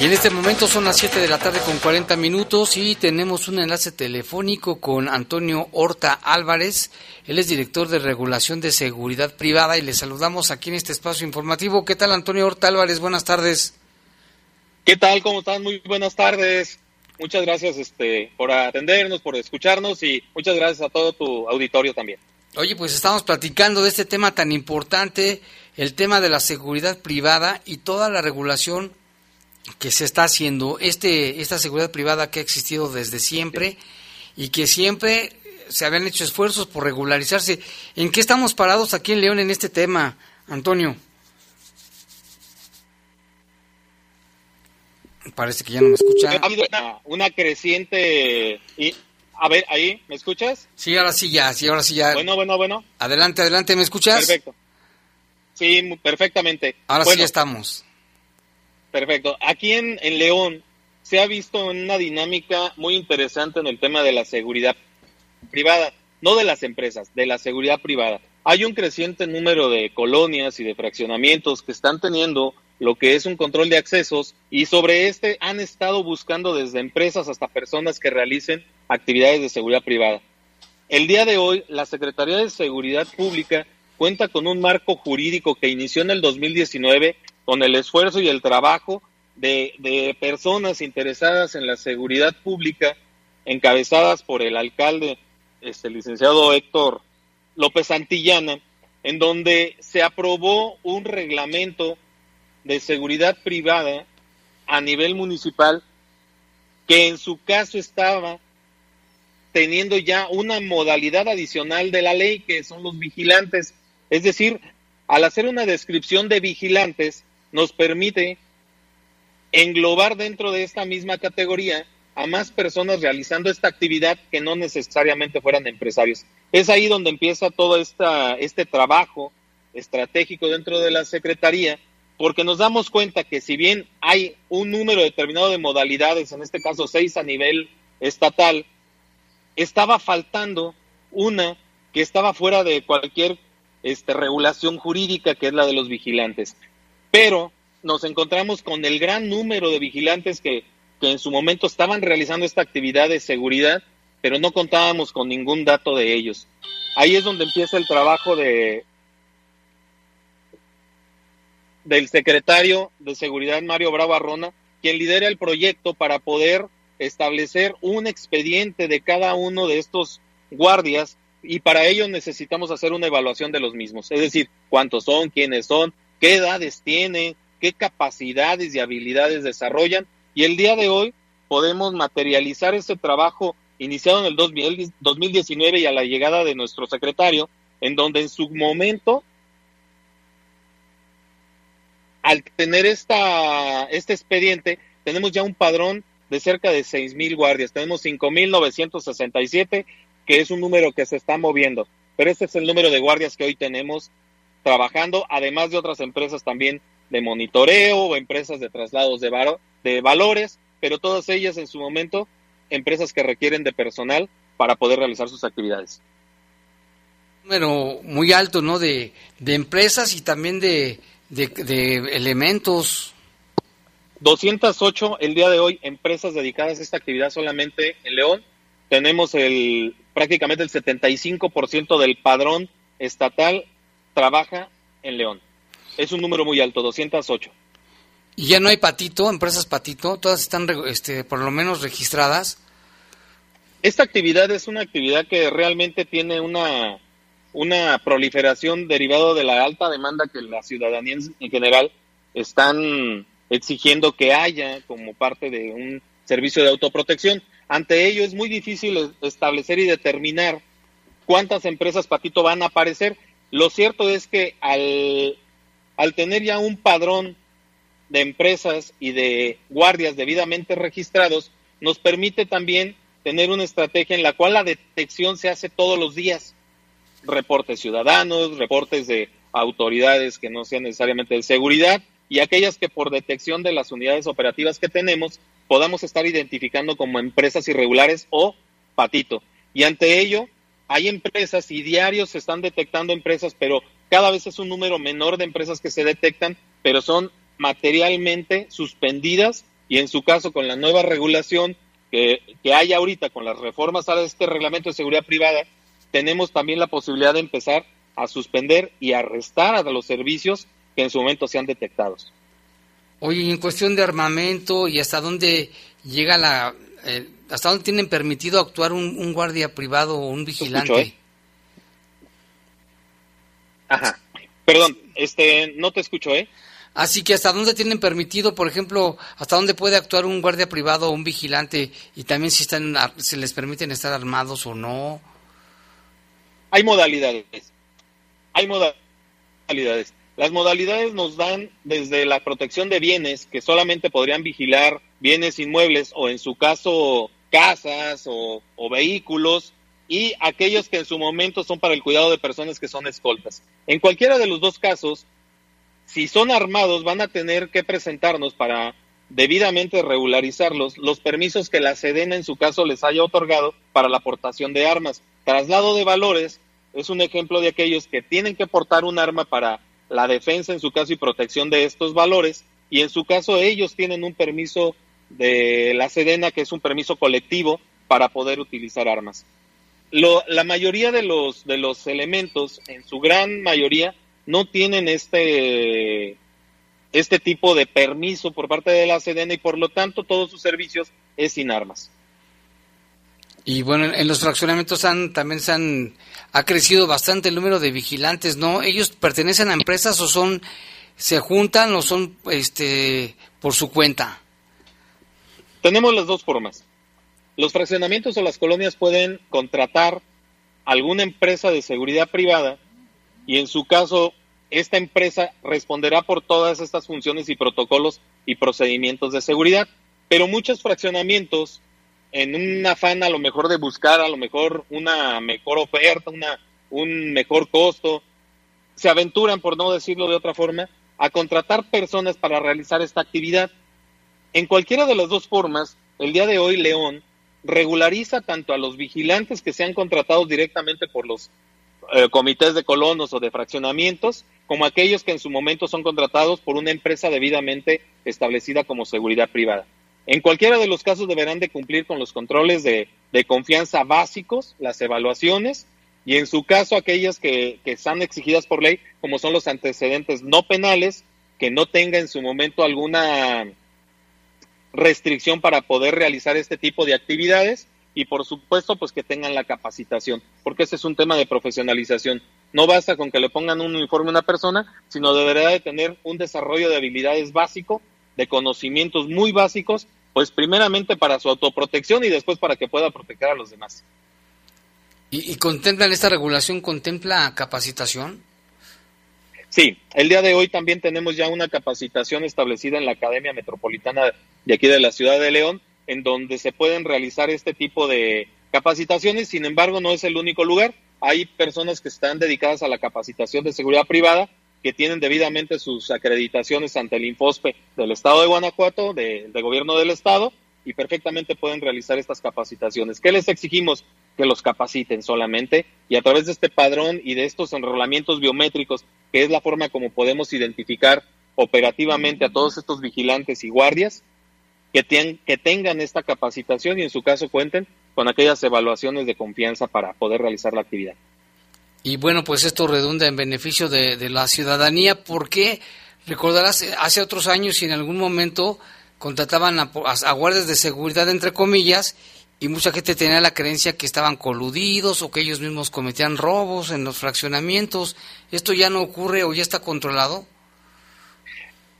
Y en este momento son las 7 de la tarde con 40 minutos y tenemos un enlace telefónico con Antonio Horta Álvarez. Él es director de regulación de seguridad privada y le saludamos aquí en este espacio informativo. ¿Qué tal Antonio Horta Álvarez? Buenas tardes. ¿Qué tal? ¿Cómo están? Muy buenas tardes. Muchas gracias este, por atendernos, por escucharnos y muchas gracias a todo tu auditorio también. Oye, pues estamos platicando de este tema tan importante, el tema de la seguridad privada y toda la regulación que se está haciendo, este, esta seguridad privada que ha existido desde siempre y que siempre se habían hecho esfuerzos por regularizarse. ¿En qué estamos parados aquí en León en este tema, Antonio? Parece que ya no me escucha. Ha habido una, creciente... Y, a ver, ahí, ¿me escuchas? Sí, ahora sí ya, sí, ahora sí ya. Bueno, bueno, bueno. Adelante, adelante, ¿me escuchas? Perfecto. Sí, perfectamente. Ahora sí estamos. Perfecto. Aquí en, en León se ha visto una dinámica muy interesante en el tema de la seguridad privada, no de las empresas, de la seguridad privada. Hay un creciente número de colonias y de fraccionamientos que están teniendo lo que es un control de accesos y sobre este han estado buscando desde empresas hasta personas que realicen actividades de seguridad privada. El día de hoy, la Secretaría de Seguridad Pública cuenta con un marco jurídico que inició en el 2019 con el esfuerzo y el trabajo de, personas interesadas en la seguridad pública, encabezadas por el alcalde, este licenciado Héctor López Santillana, en donde se aprobó un reglamento de seguridad privada a nivel municipal que en su caso estaba teniendo ya una modalidad adicional de la ley que son los vigilantes. Es decir, al hacer una descripción de vigilantes nos permite englobar dentro de esta misma categoría a más personas realizando esta actividad que no necesariamente fueran empresarios. Es ahí donde empieza todo este trabajo estratégico dentro de la Secretaría porque nos damos cuenta que si bien hay un número determinado de modalidades, en este caso seis a nivel estatal, estaba faltando una que estaba fuera de cualquier este, regulación jurídica, que es la de los vigilantes. Pero nos encontramos con el gran número de vigilantes que, que en su momento estaban realizando esta actividad de seguridad, pero no contábamos con ningún dato de ellos. Ahí es donde empieza el trabajo de, del secretario de Seguridad Mario Bravo Arrona, quien lidera el proyecto para poder establecer un expediente de cada uno de estos guardias y para ello necesitamos hacer una evaluación de los mismos, es decir, cuántos son, quiénes son, qué edades tienen, qué capacidades y habilidades desarrollan y el día de hoy podemos materializar ese trabajo iniciado en el 2019 y a la llegada de nuestro secretario, en donde en su momento al tener esta, este expediente, tenemos ya un padrón de cerca de seis mil guardias. Tenemos 5.967, que es un número que se está moviendo. Pero este es el número de guardias que hoy tenemos trabajando, además de otras empresas también de monitoreo o empresas de traslados de, de valores, pero todas ellas en su momento empresas que requieren de personal para poder realizar sus actividades. Número muy alto, ¿no? De, de empresas y también de, de, elementos. 208 el día de hoy empresas dedicadas a esta actividad solamente en León. Tenemos el prácticamente el 75% del padrón estatal trabaja en León. Es un número muy alto, 208. ¿Y ya no hay patito, empresas patito? ¿Todas están este, por lo menos registradas? Esta actividad es una actividad que realmente tiene una una proliferación derivado de la alta demanda que la ciudadanía en general están exigiendo que haya como parte de un servicio de autoprotección. Ante ello es muy difícil establecer y determinar cuántas empresas patito van a aparecer. Lo cierto es que al, tener ya un padrón de empresas y de guardias debidamente registrados, nos permite también tener una estrategia en la cual la detección se hace todos los días reportes ciudadanos, reportes de autoridades que no sean necesariamente de seguridad y aquellas que por detección de las unidades operativas que tenemos podamos estar identificando como empresas irregulares o patito. Y ante ello, hay empresas y diarios se están detectando empresas, pero cada vez es un número menor de empresas que se detectan, pero son materialmente suspendidas y en su caso con la nueva regulación que, que hay ahorita con las reformas a este reglamento de seguridad privada, tenemos también la posibilidad de empezar a suspender y arrestar a los servicios que en su momento sean detectados. Oye, en cuestión de armamento y hasta dónde llega la... Eh, ¿Hasta dónde tienen permitido actuar un, guardia privado o un vigilante? ¿eh? Ajá. Perdón, este, no te escucho, ¿eh? Así que hasta dónde tienen permitido, por ejemplo, hasta dónde puede actuar un guardia privado o un vigilante y también si están se les permiten estar armados o no. Hay modalidades. Hay modalidades. Las modalidades nos dan desde la protección de bienes que solamente podrían vigilar bienes inmuebles o en su caso casas o, vehículos y aquellos que en su momento son para el cuidado de personas que son escoltas. En cualquiera de los dos casos, si son armados, van a tener que presentarnos para debidamente regularizarlos los permisos que la Sedena en su caso les haya otorgado para la aportación de armas. Traslado de valores es un ejemplo de aquellos que tienen que portar un arma para la defensa en su caso y protección de estos valores y en su caso ellos tienen un permiso de la Sedena que es un permiso colectivo para poder utilizar armas. la mayoría de los, de los elementos, en su gran mayoría, no tienen este, este tipo de permiso por parte de la Sedena y por lo tanto todos sus servicios es sin armas. Y bueno, en los fraccionamientos han, también se han, ha crecido bastante el número de vigilantes, ¿no? ¿Ellos pertenecen a empresas o son, se juntan o son este, por su cuenta? Tenemos las dos formas. Los fraccionamientos o las colonias pueden contratar alguna empresa de seguridad privada y en su caso esta empresa responderá por todas estas funciones y protocolos y procedimientos de seguridad. Pero muchos fraccionamientos, en un afán a lo mejor de buscar a lo mejor una mejor oferta, una, un mejor costo, se aventuran, por no decirlo de otra forma, a contratar personas para realizar esta actividad. En cualquiera de las dos formas, el día de hoy León regulariza tanto a los vigilantes que sean contratados directamente por los eh, comités de colonos o de fraccionamientos, como aquellos que en su momento son contratados por una empresa debidamente establecida como seguridad privada. En cualquiera de los casos deberán de cumplir con los controles de, confianza básicos, las evaluaciones, y en su caso aquellas que, que están exigidas por ley, como son los antecedentes no penales, que no tenga en su momento alguna restricción para poder realizar este tipo de actividades y por supuesto pues que tengan la capacitación, porque ese es un tema de profesionalización. No basta con que le pongan un uniforme a una persona, sino deberá de tener un desarrollo de habilidades básico, de conocimientos muy básicos, pues primeramente para su autoprotección y después para que pueda proteger a los demás. ¿Y, y contemplan esta regulación, contempla capacitación? Sí, el día de hoy también tenemos ya una capacitación establecida en la Academia Metropolitana de aquí de la Ciudad de León, en donde se pueden realizar este tipo de capacitaciones, sin embargo no es el único lugar, hay personas que están dedicadas a la capacitación de seguridad privada, que tienen debidamente sus acreditaciones ante el Infospe del Estado de Guanajuato, del Gobierno del Estado, y perfectamente pueden realizar estas capacitaciones. ¿Qué les exigimos? Que los capaciten solamente y a través de este padrón y de estos enrolamientos biométricos, que es la forma como podemos identificar operativamente a todos estos vigilantes y guardias, que, que tengan esta capacitación y en su caso cuenten con aquellas evaluaciones de confianza para poder realizar la actividad. Y bueno, pues esto redunda en beneficio de, la ciudadanía porque recordarás hace otros años y en algún momento contrataban a, a, guardias de seguridad entre comillas y mucha gente tenía la creencia que estaban coludidos o que ellos mismos cometían robos en los fraccionamientos. ¿Esto ya no ocurre o ya está controlado?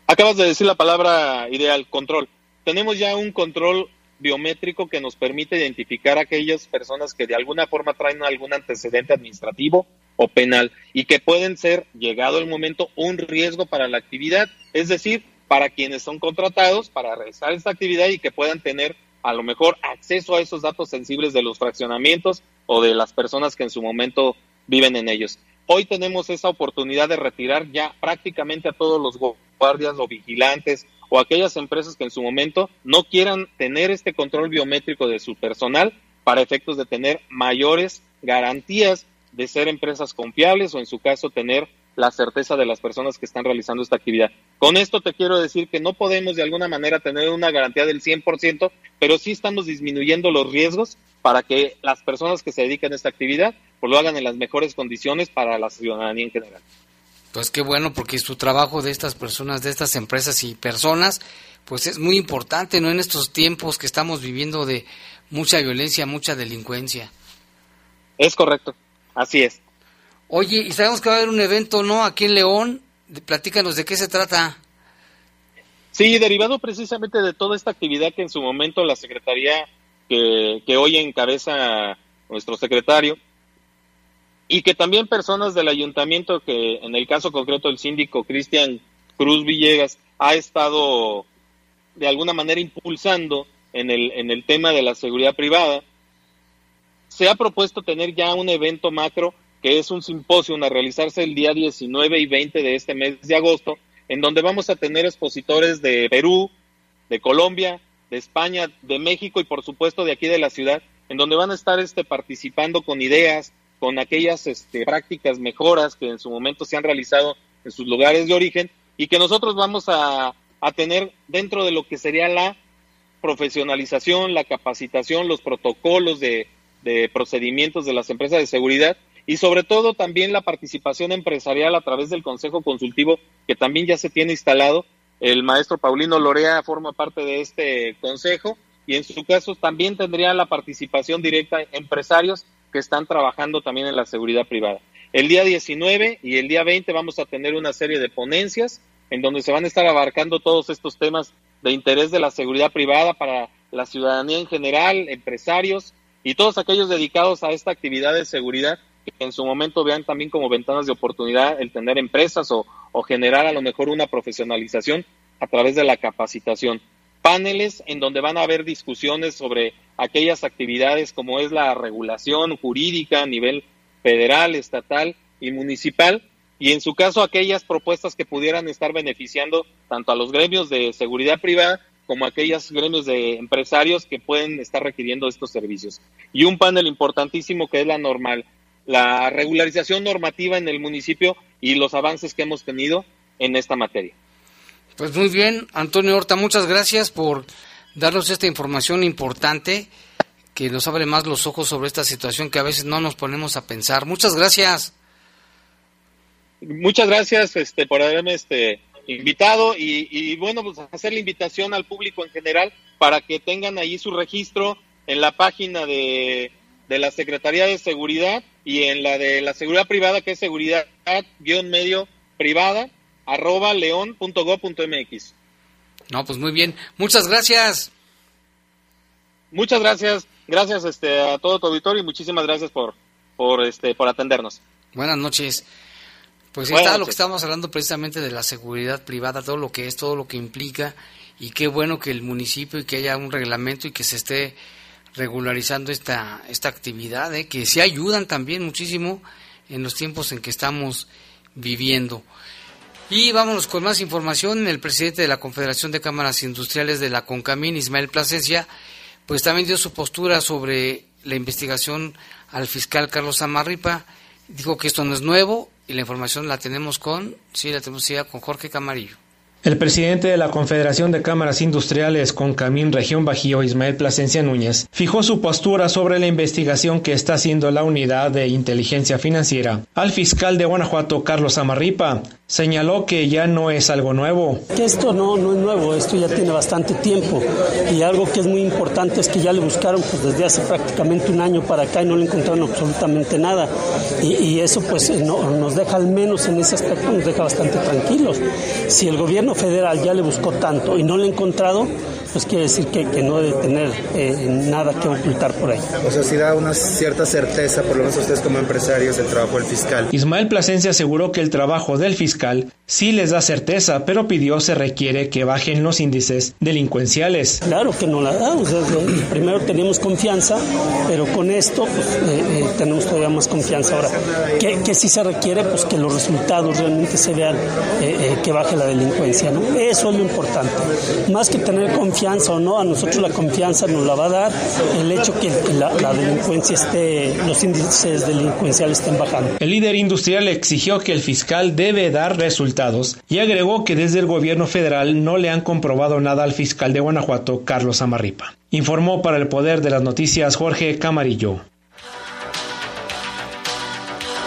Acabas de decir la palabra ideal, control tenemos ya un control biométrico que nos permite identificar a aquellas personas que de alguna forma traen algún antecedente administrativo o penal y que pueden ser, llegado el momento, un riesgo para la actividad, es decir, para quienes son contratados para realizar esta actividad y que puedan tener a lo mejor acceso a esos datos sensibles de los fraccionamientos o de las personas que en su momento viven en ellos. Hoy tenemos esa oportunidad de retirar ya prácticamente a todos los guardias o vigilantes o aquellas empresas que en su momento no quieran tener este control biométrico de su personal para efectos de tener mayores garantías de ser empresas confiables o en su caso tener la certeza de las personas que están realizando esta actividad. Con esto te quiero decir que no podemos de alguna manera tener una garantía del 100%, pero sí estamos disminuyendo los riesgos para que las personas que se dedican a esta actividad pues lo hagan en las mejores condiciones para la ciudadanía en general. Pues qué bueno, porque su trabajo de estas personas, de estas empresas y personas, pues es muy importante, ¿no? En estos tiempos que estamos viviendo de mucha violencia, mucha delincuencia. Es correcto, así es. Oye, y sabemos que va a haber un evento, ¿no? Aquí en León, platícanos de qué se trata. Sí, derivado precisamente de toda esta actividad que en su momento la Secretaría que, que hoy encabeza nuestro secretario, y que también personas del ayuntamiento, que en el caso concreto el síndico Cristian Cruz Villegas ha estado de alguna manera impulsando en el, en el tema de la seguridad privada, se ha propuesto tener ya un evento macro que es un simposio a realizarse el día 19 y 20 de este mes de agosto, en donde vamos a tener expositores de Perú, de Colombia, de España, de México y por supuesto de aquí de la ciudad, en donde van a estar este, participando con ideas, con aquellas este, prácticas mejoras que en su momento se han realizado en sus lugares de origen y que nosotros vamos a, tener dentro de lo que sería la profesionalización, la capacitación, los protocolos de, de procedimientos de las empresas de seguridad y sobre todo también la participación empresarial a través del Consejo Consultivo que también ya se tiene instalado. El maestro Paulino Lorea forma parte de este consejo y en su caso también tendría la participación directa empresarios que están trabajando también en la seguridad privada. El día 19 y el día 20 vamos a tener una serie de ponencias en donde se van a estar abarcando todos estos temas de interés de la seguridad privada para la ciudadanía en general, empresarios y todos aquellos dedicados a esta actividad de seguridad que en su momento vean también como ventanas de oportunidad el tener empresas o, o generar a lo mejor una profesionalización a través de la capacitación. Paneles en donde van a haber discusiones sobre aquellas actividades como es la regulación jurídica a nivel federal, estatal y municipal, y en su caso aquellas propuestas que pudieran estar beneficiando tanto a los gremios de seguridad privada como a aquellos gremios de empresarios que pueden estar requiriendo estos servicios. Y un panel importantísimo que es la normal, la regularización normativa en el municipio y los avances que hemos tenido en esta materia. Pues muy bien, Antonio Horta, muchas gracias por darnos esta información importante que nos abre más los ojos sobre esta situación que a veces no nos ponemos a pensar. Muchas gracias. Muchas gracias este, por haberme este, invitado y, bueno, pues hacer la invitación al público en general para que tengan ahí su registro en la página de, de la Secretaría de Seguridad y en la de la seguridad privada que es seguridad-medio privada arroba león.go.mx. No, pues muy bien. Muchas gracias. Muchas gracias. Gracias este, a todo tu auditorio y muchísimas gracias por, por, este, por atendernos. Buenas noches. Pues está lo que estamos hablando precisamente de la seguridad privada, todo lo que es, todo lo que implica y qué bueno que el municipio y que haya un reglamento y que se esté regularizando esta, esta actividad, ¿eh? que se ayudan también muchísimo en los tiempos en que estamos viviendo. Y vámonos con más información. El presidente de la Confederación de Cámaras Industriales de la CONCAMIN, Ismael Plasencia, pues también dio su postura sobre la investigación al fiscal Carlos Amarripa. Dijo que esto no es nuevo y la información la tenemos con, sí, la tenemos ya con Jorge Camarillo. El presidente de la Confederación de Cámaras Industriales con Camín Región Bajío, Ismael Plasencia Núñez, fijó su postura sobre la investigación que está haciendo la Unidad de Inteligencia Financiera al fiscal de Guanajuato, Carlos Amarripa. Señaló que ya no es algo nuevo. Que esto no, no es nuevo, esto ya tiene bastante tiempo. Y algo que es muy importante es que ya le buscaron pues, desde hace prácticamente un año para acá y no le encontraron absolutamente nada. Y, y eso pues no, nos deja al menos en ese aspecto, nos deja bastante tranquilos. Si el gobierno federal ya le buscó tanto y no le ha encontrado, pues quiere decir que, que no debe tener eh, nada que ocultar por ahí. O sea, si da una cierta certeza, por lo menos ustedes como empresarios, el trabajo del fiscal. Ismael Plasencia aseguró que el trabajo del fiscal sí les da certeza, pero pidió se requiere que bajen los índices delincuenciales. Claro que no la da, o sea, primero teníamos confianza, pero con esto pues, eh, eh, tenemos todavía más confianza ahora. Que, que sí se requiere pues que los resultados realmente se vean, eh, que baje la delincuencia, ¿no? Eso es lo importante. Más que tener confianza o no, a nosotros la confianza nos la va a dar el hecho que la delincuencia esté, los índices delincuenciales estén bajando. El líder industrial exigió que el fiscal debe dar resultados y agregó que desde el gobierno federal no le han comprobado nada al fiscal de Guanajuato, Carlos Amarripa. Informó para el Poder de las Noticias Jorge Camarillo.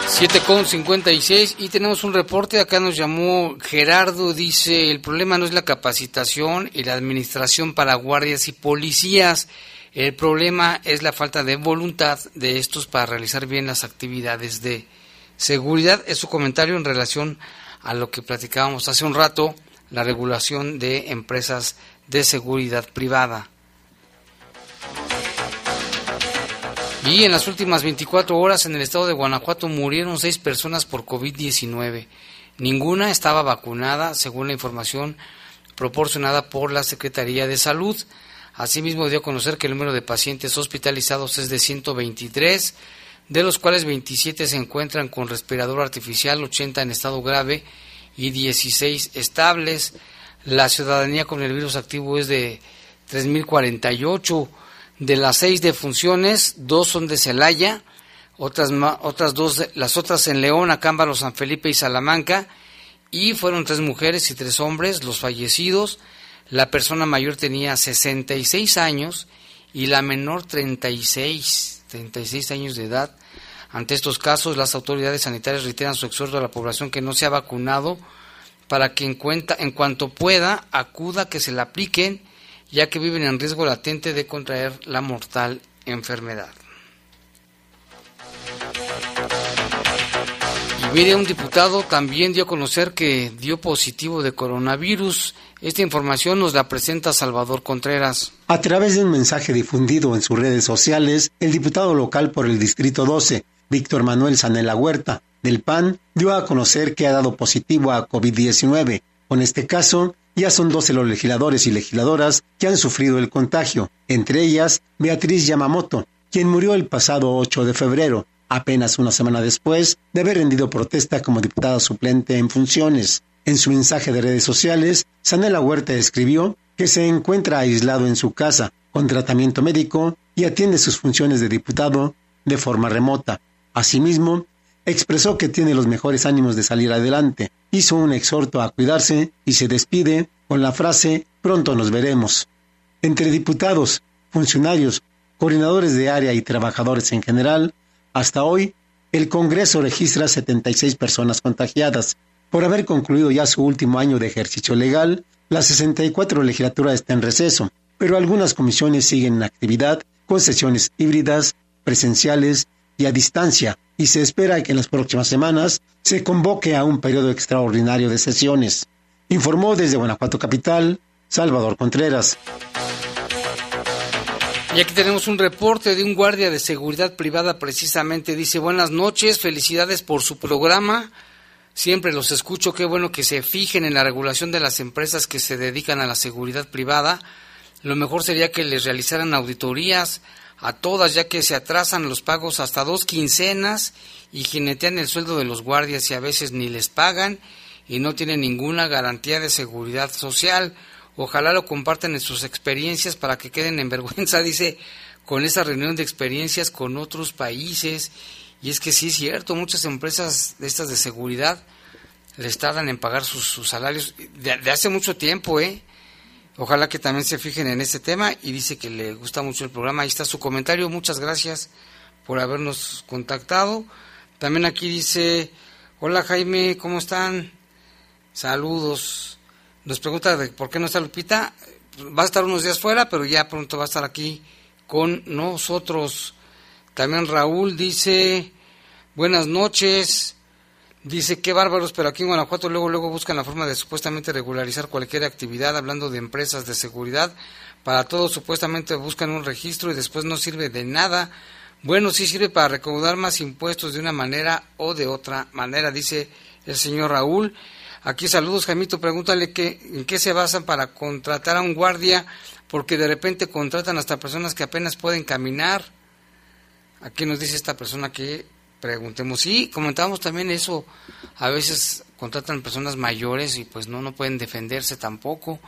7 con 56 y tenemos un reporte, acá nos llamó Gerardo, dice, el problema no es la capacitación y la administración para guardias y policías, el problema es la falta de voluntad de estos para realizar bien las actividades de seguridad. Es su comentario en relación a lo que platicábamos hace un rato, la regulación de empresas de seguridad privada. Y en las últimas 24 horas en el estado de Guanajuato murieron seis personas por COVID-19. Ninguna estaba vacunada, según la información proporcionada por la Secretaría de Salud. Asimismo, dio a conocer que el número de pacientes hospitalizados es de 123, de los cuales 27 se encuentran con respirador artificial, 80 en estado grave y 16 estables. La ciudadanía con el virus activo es de 3.048. De las seis defunciones, dos son de Celaya, otras, otras dos, las otras en León, Acámbaro, San Felipe y Salamanca, y fueron tres mujeres y tres hombres los fallecidos. La persona mayor tenía 66 años y la menor 36, 36 años de edad. Ante estos casos, las autoridades sanitarias reiteran su exhorto a la población que no se ha vacunado para que en, cuenta, en cuanto pueda acuda que se la apliquen ya que viven en riesgo latente de contraer la mortal enfermedad. Y mire, un diputado también dio a conocer que dio positivo de coronavirus. Esta información nos la presenta Salvador Contreras. A través de un mensaje difundido en sus redes sociales, el diputado local por el Distrito 12, Víctor Manuel Sanela Huerta, del PAN, dio a conocer que ha dado positivo a COVID-19. Con este caso, ya son 12 los legisladores y legisladoras que han sufrido el contagio, entre ellas Beatriz Yamamoto, quien murió el pasado 8 de febrero, apenas una semana después de haber rendido protesta como diputada suplente en funciones. En su mensaje de redes sociales, Sanela Huerta escribió que se encuentra aislado en su casa, con tratamiento médico y atiende sus funciones de diputado de forma remota. Asimismo, expresó que tiene los mejores ánimos de salir adelante, hizo un exhorto a cuidarse y se despide con la frase pronto nos veremos. Entre diputados, funcionarios, coordinadores de área y trabajadores en general, hasta hoy el Congreso registra 76 personas contagiadas. Por haber concluido ya su último año de ejercicio legal, la 64 legislatura está en receso, pero algunas comisiones siguen en actividad con sesiones híbridas, presenciales y a distancia, y se espera que en las próximas semanas se convoque a un periodo extraordinario de sesiones. Informó desde Guanajuato Capital, Salvador Contreras. Y aquí tenemos un reporte de un guardia de seguridad privada precisamente. Dice, buenas noches, felicidades por su programa. Siempre los escucho, qué bueno que se fijen en la regulación de las empresas que se dedican a la seguridad privada. Lo mejor sería que les realizaran auditorías a todas, ya que se atrasan los pagos hasta dos quincenas y jinetean el sueldo de los guardias y a veces ni les pagan y no tienen ninguna garantía de seguridad social. Ojalá lo compartan en sus experiencias para que queden en vergüenza, *laughs* dice, con esa reunión de experiencias con otros países. Y es que sí es cierto, muchas empresas de estas de seguridad les tardan en pagar sus, salarios de, de hace mucho tiempo, ¿eh? Ojalá que también se fijen en este tema y dice que le gusta mucho el programa. Ahí está su comentario. Muchas gracias por habernos contactado. También aquí dice, hola Jaime, ¿cómo están? Saludos. Nos pregunta de por qué no está Lupita. Va a estar unos días fuera, pero ya pronto va a estar aquí con nosotros. También Raúl dice, buenas noches. Dice, qué bárbaros, pero aquí en Guanajuato luego, luego buscan la forma de supuestamente regularizar cualquier actividad, hablando de empresas de seguridad. Para todo supuestamente buscan un registro y después no sirve de nada. Bueno, sí sirve para recaudar más impuestos de una manera o de otra manera, dice el señor Raúl. Aquí saludos, Jaimito, pregúntale que, en qué se basan para contratar a un guardia, porque de repente contratan hasta personas que apenas pueden caminar. Aquí nos dice esta persona que preguntemos. Y comentábamos también eso, a veces contratan personas mayores y pues no, no pueden defenderse tampoco.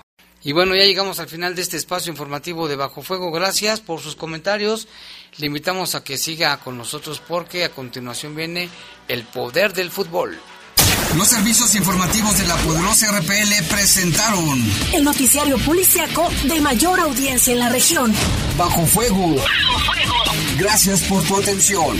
Y bueno, ya llegamos al final de este espacio informativo de Bajo Fuego. Gracias por sus comentarios. Le invitamos a que siga con nosotros porque a continuación viene el poder del fútbol. Los servicios informativos de la poderosa RPL presentaron el noticiario policiaco de mayor audiencia en la región. Bajo Fuego. Bajo Fuego. Gracias por tu atención.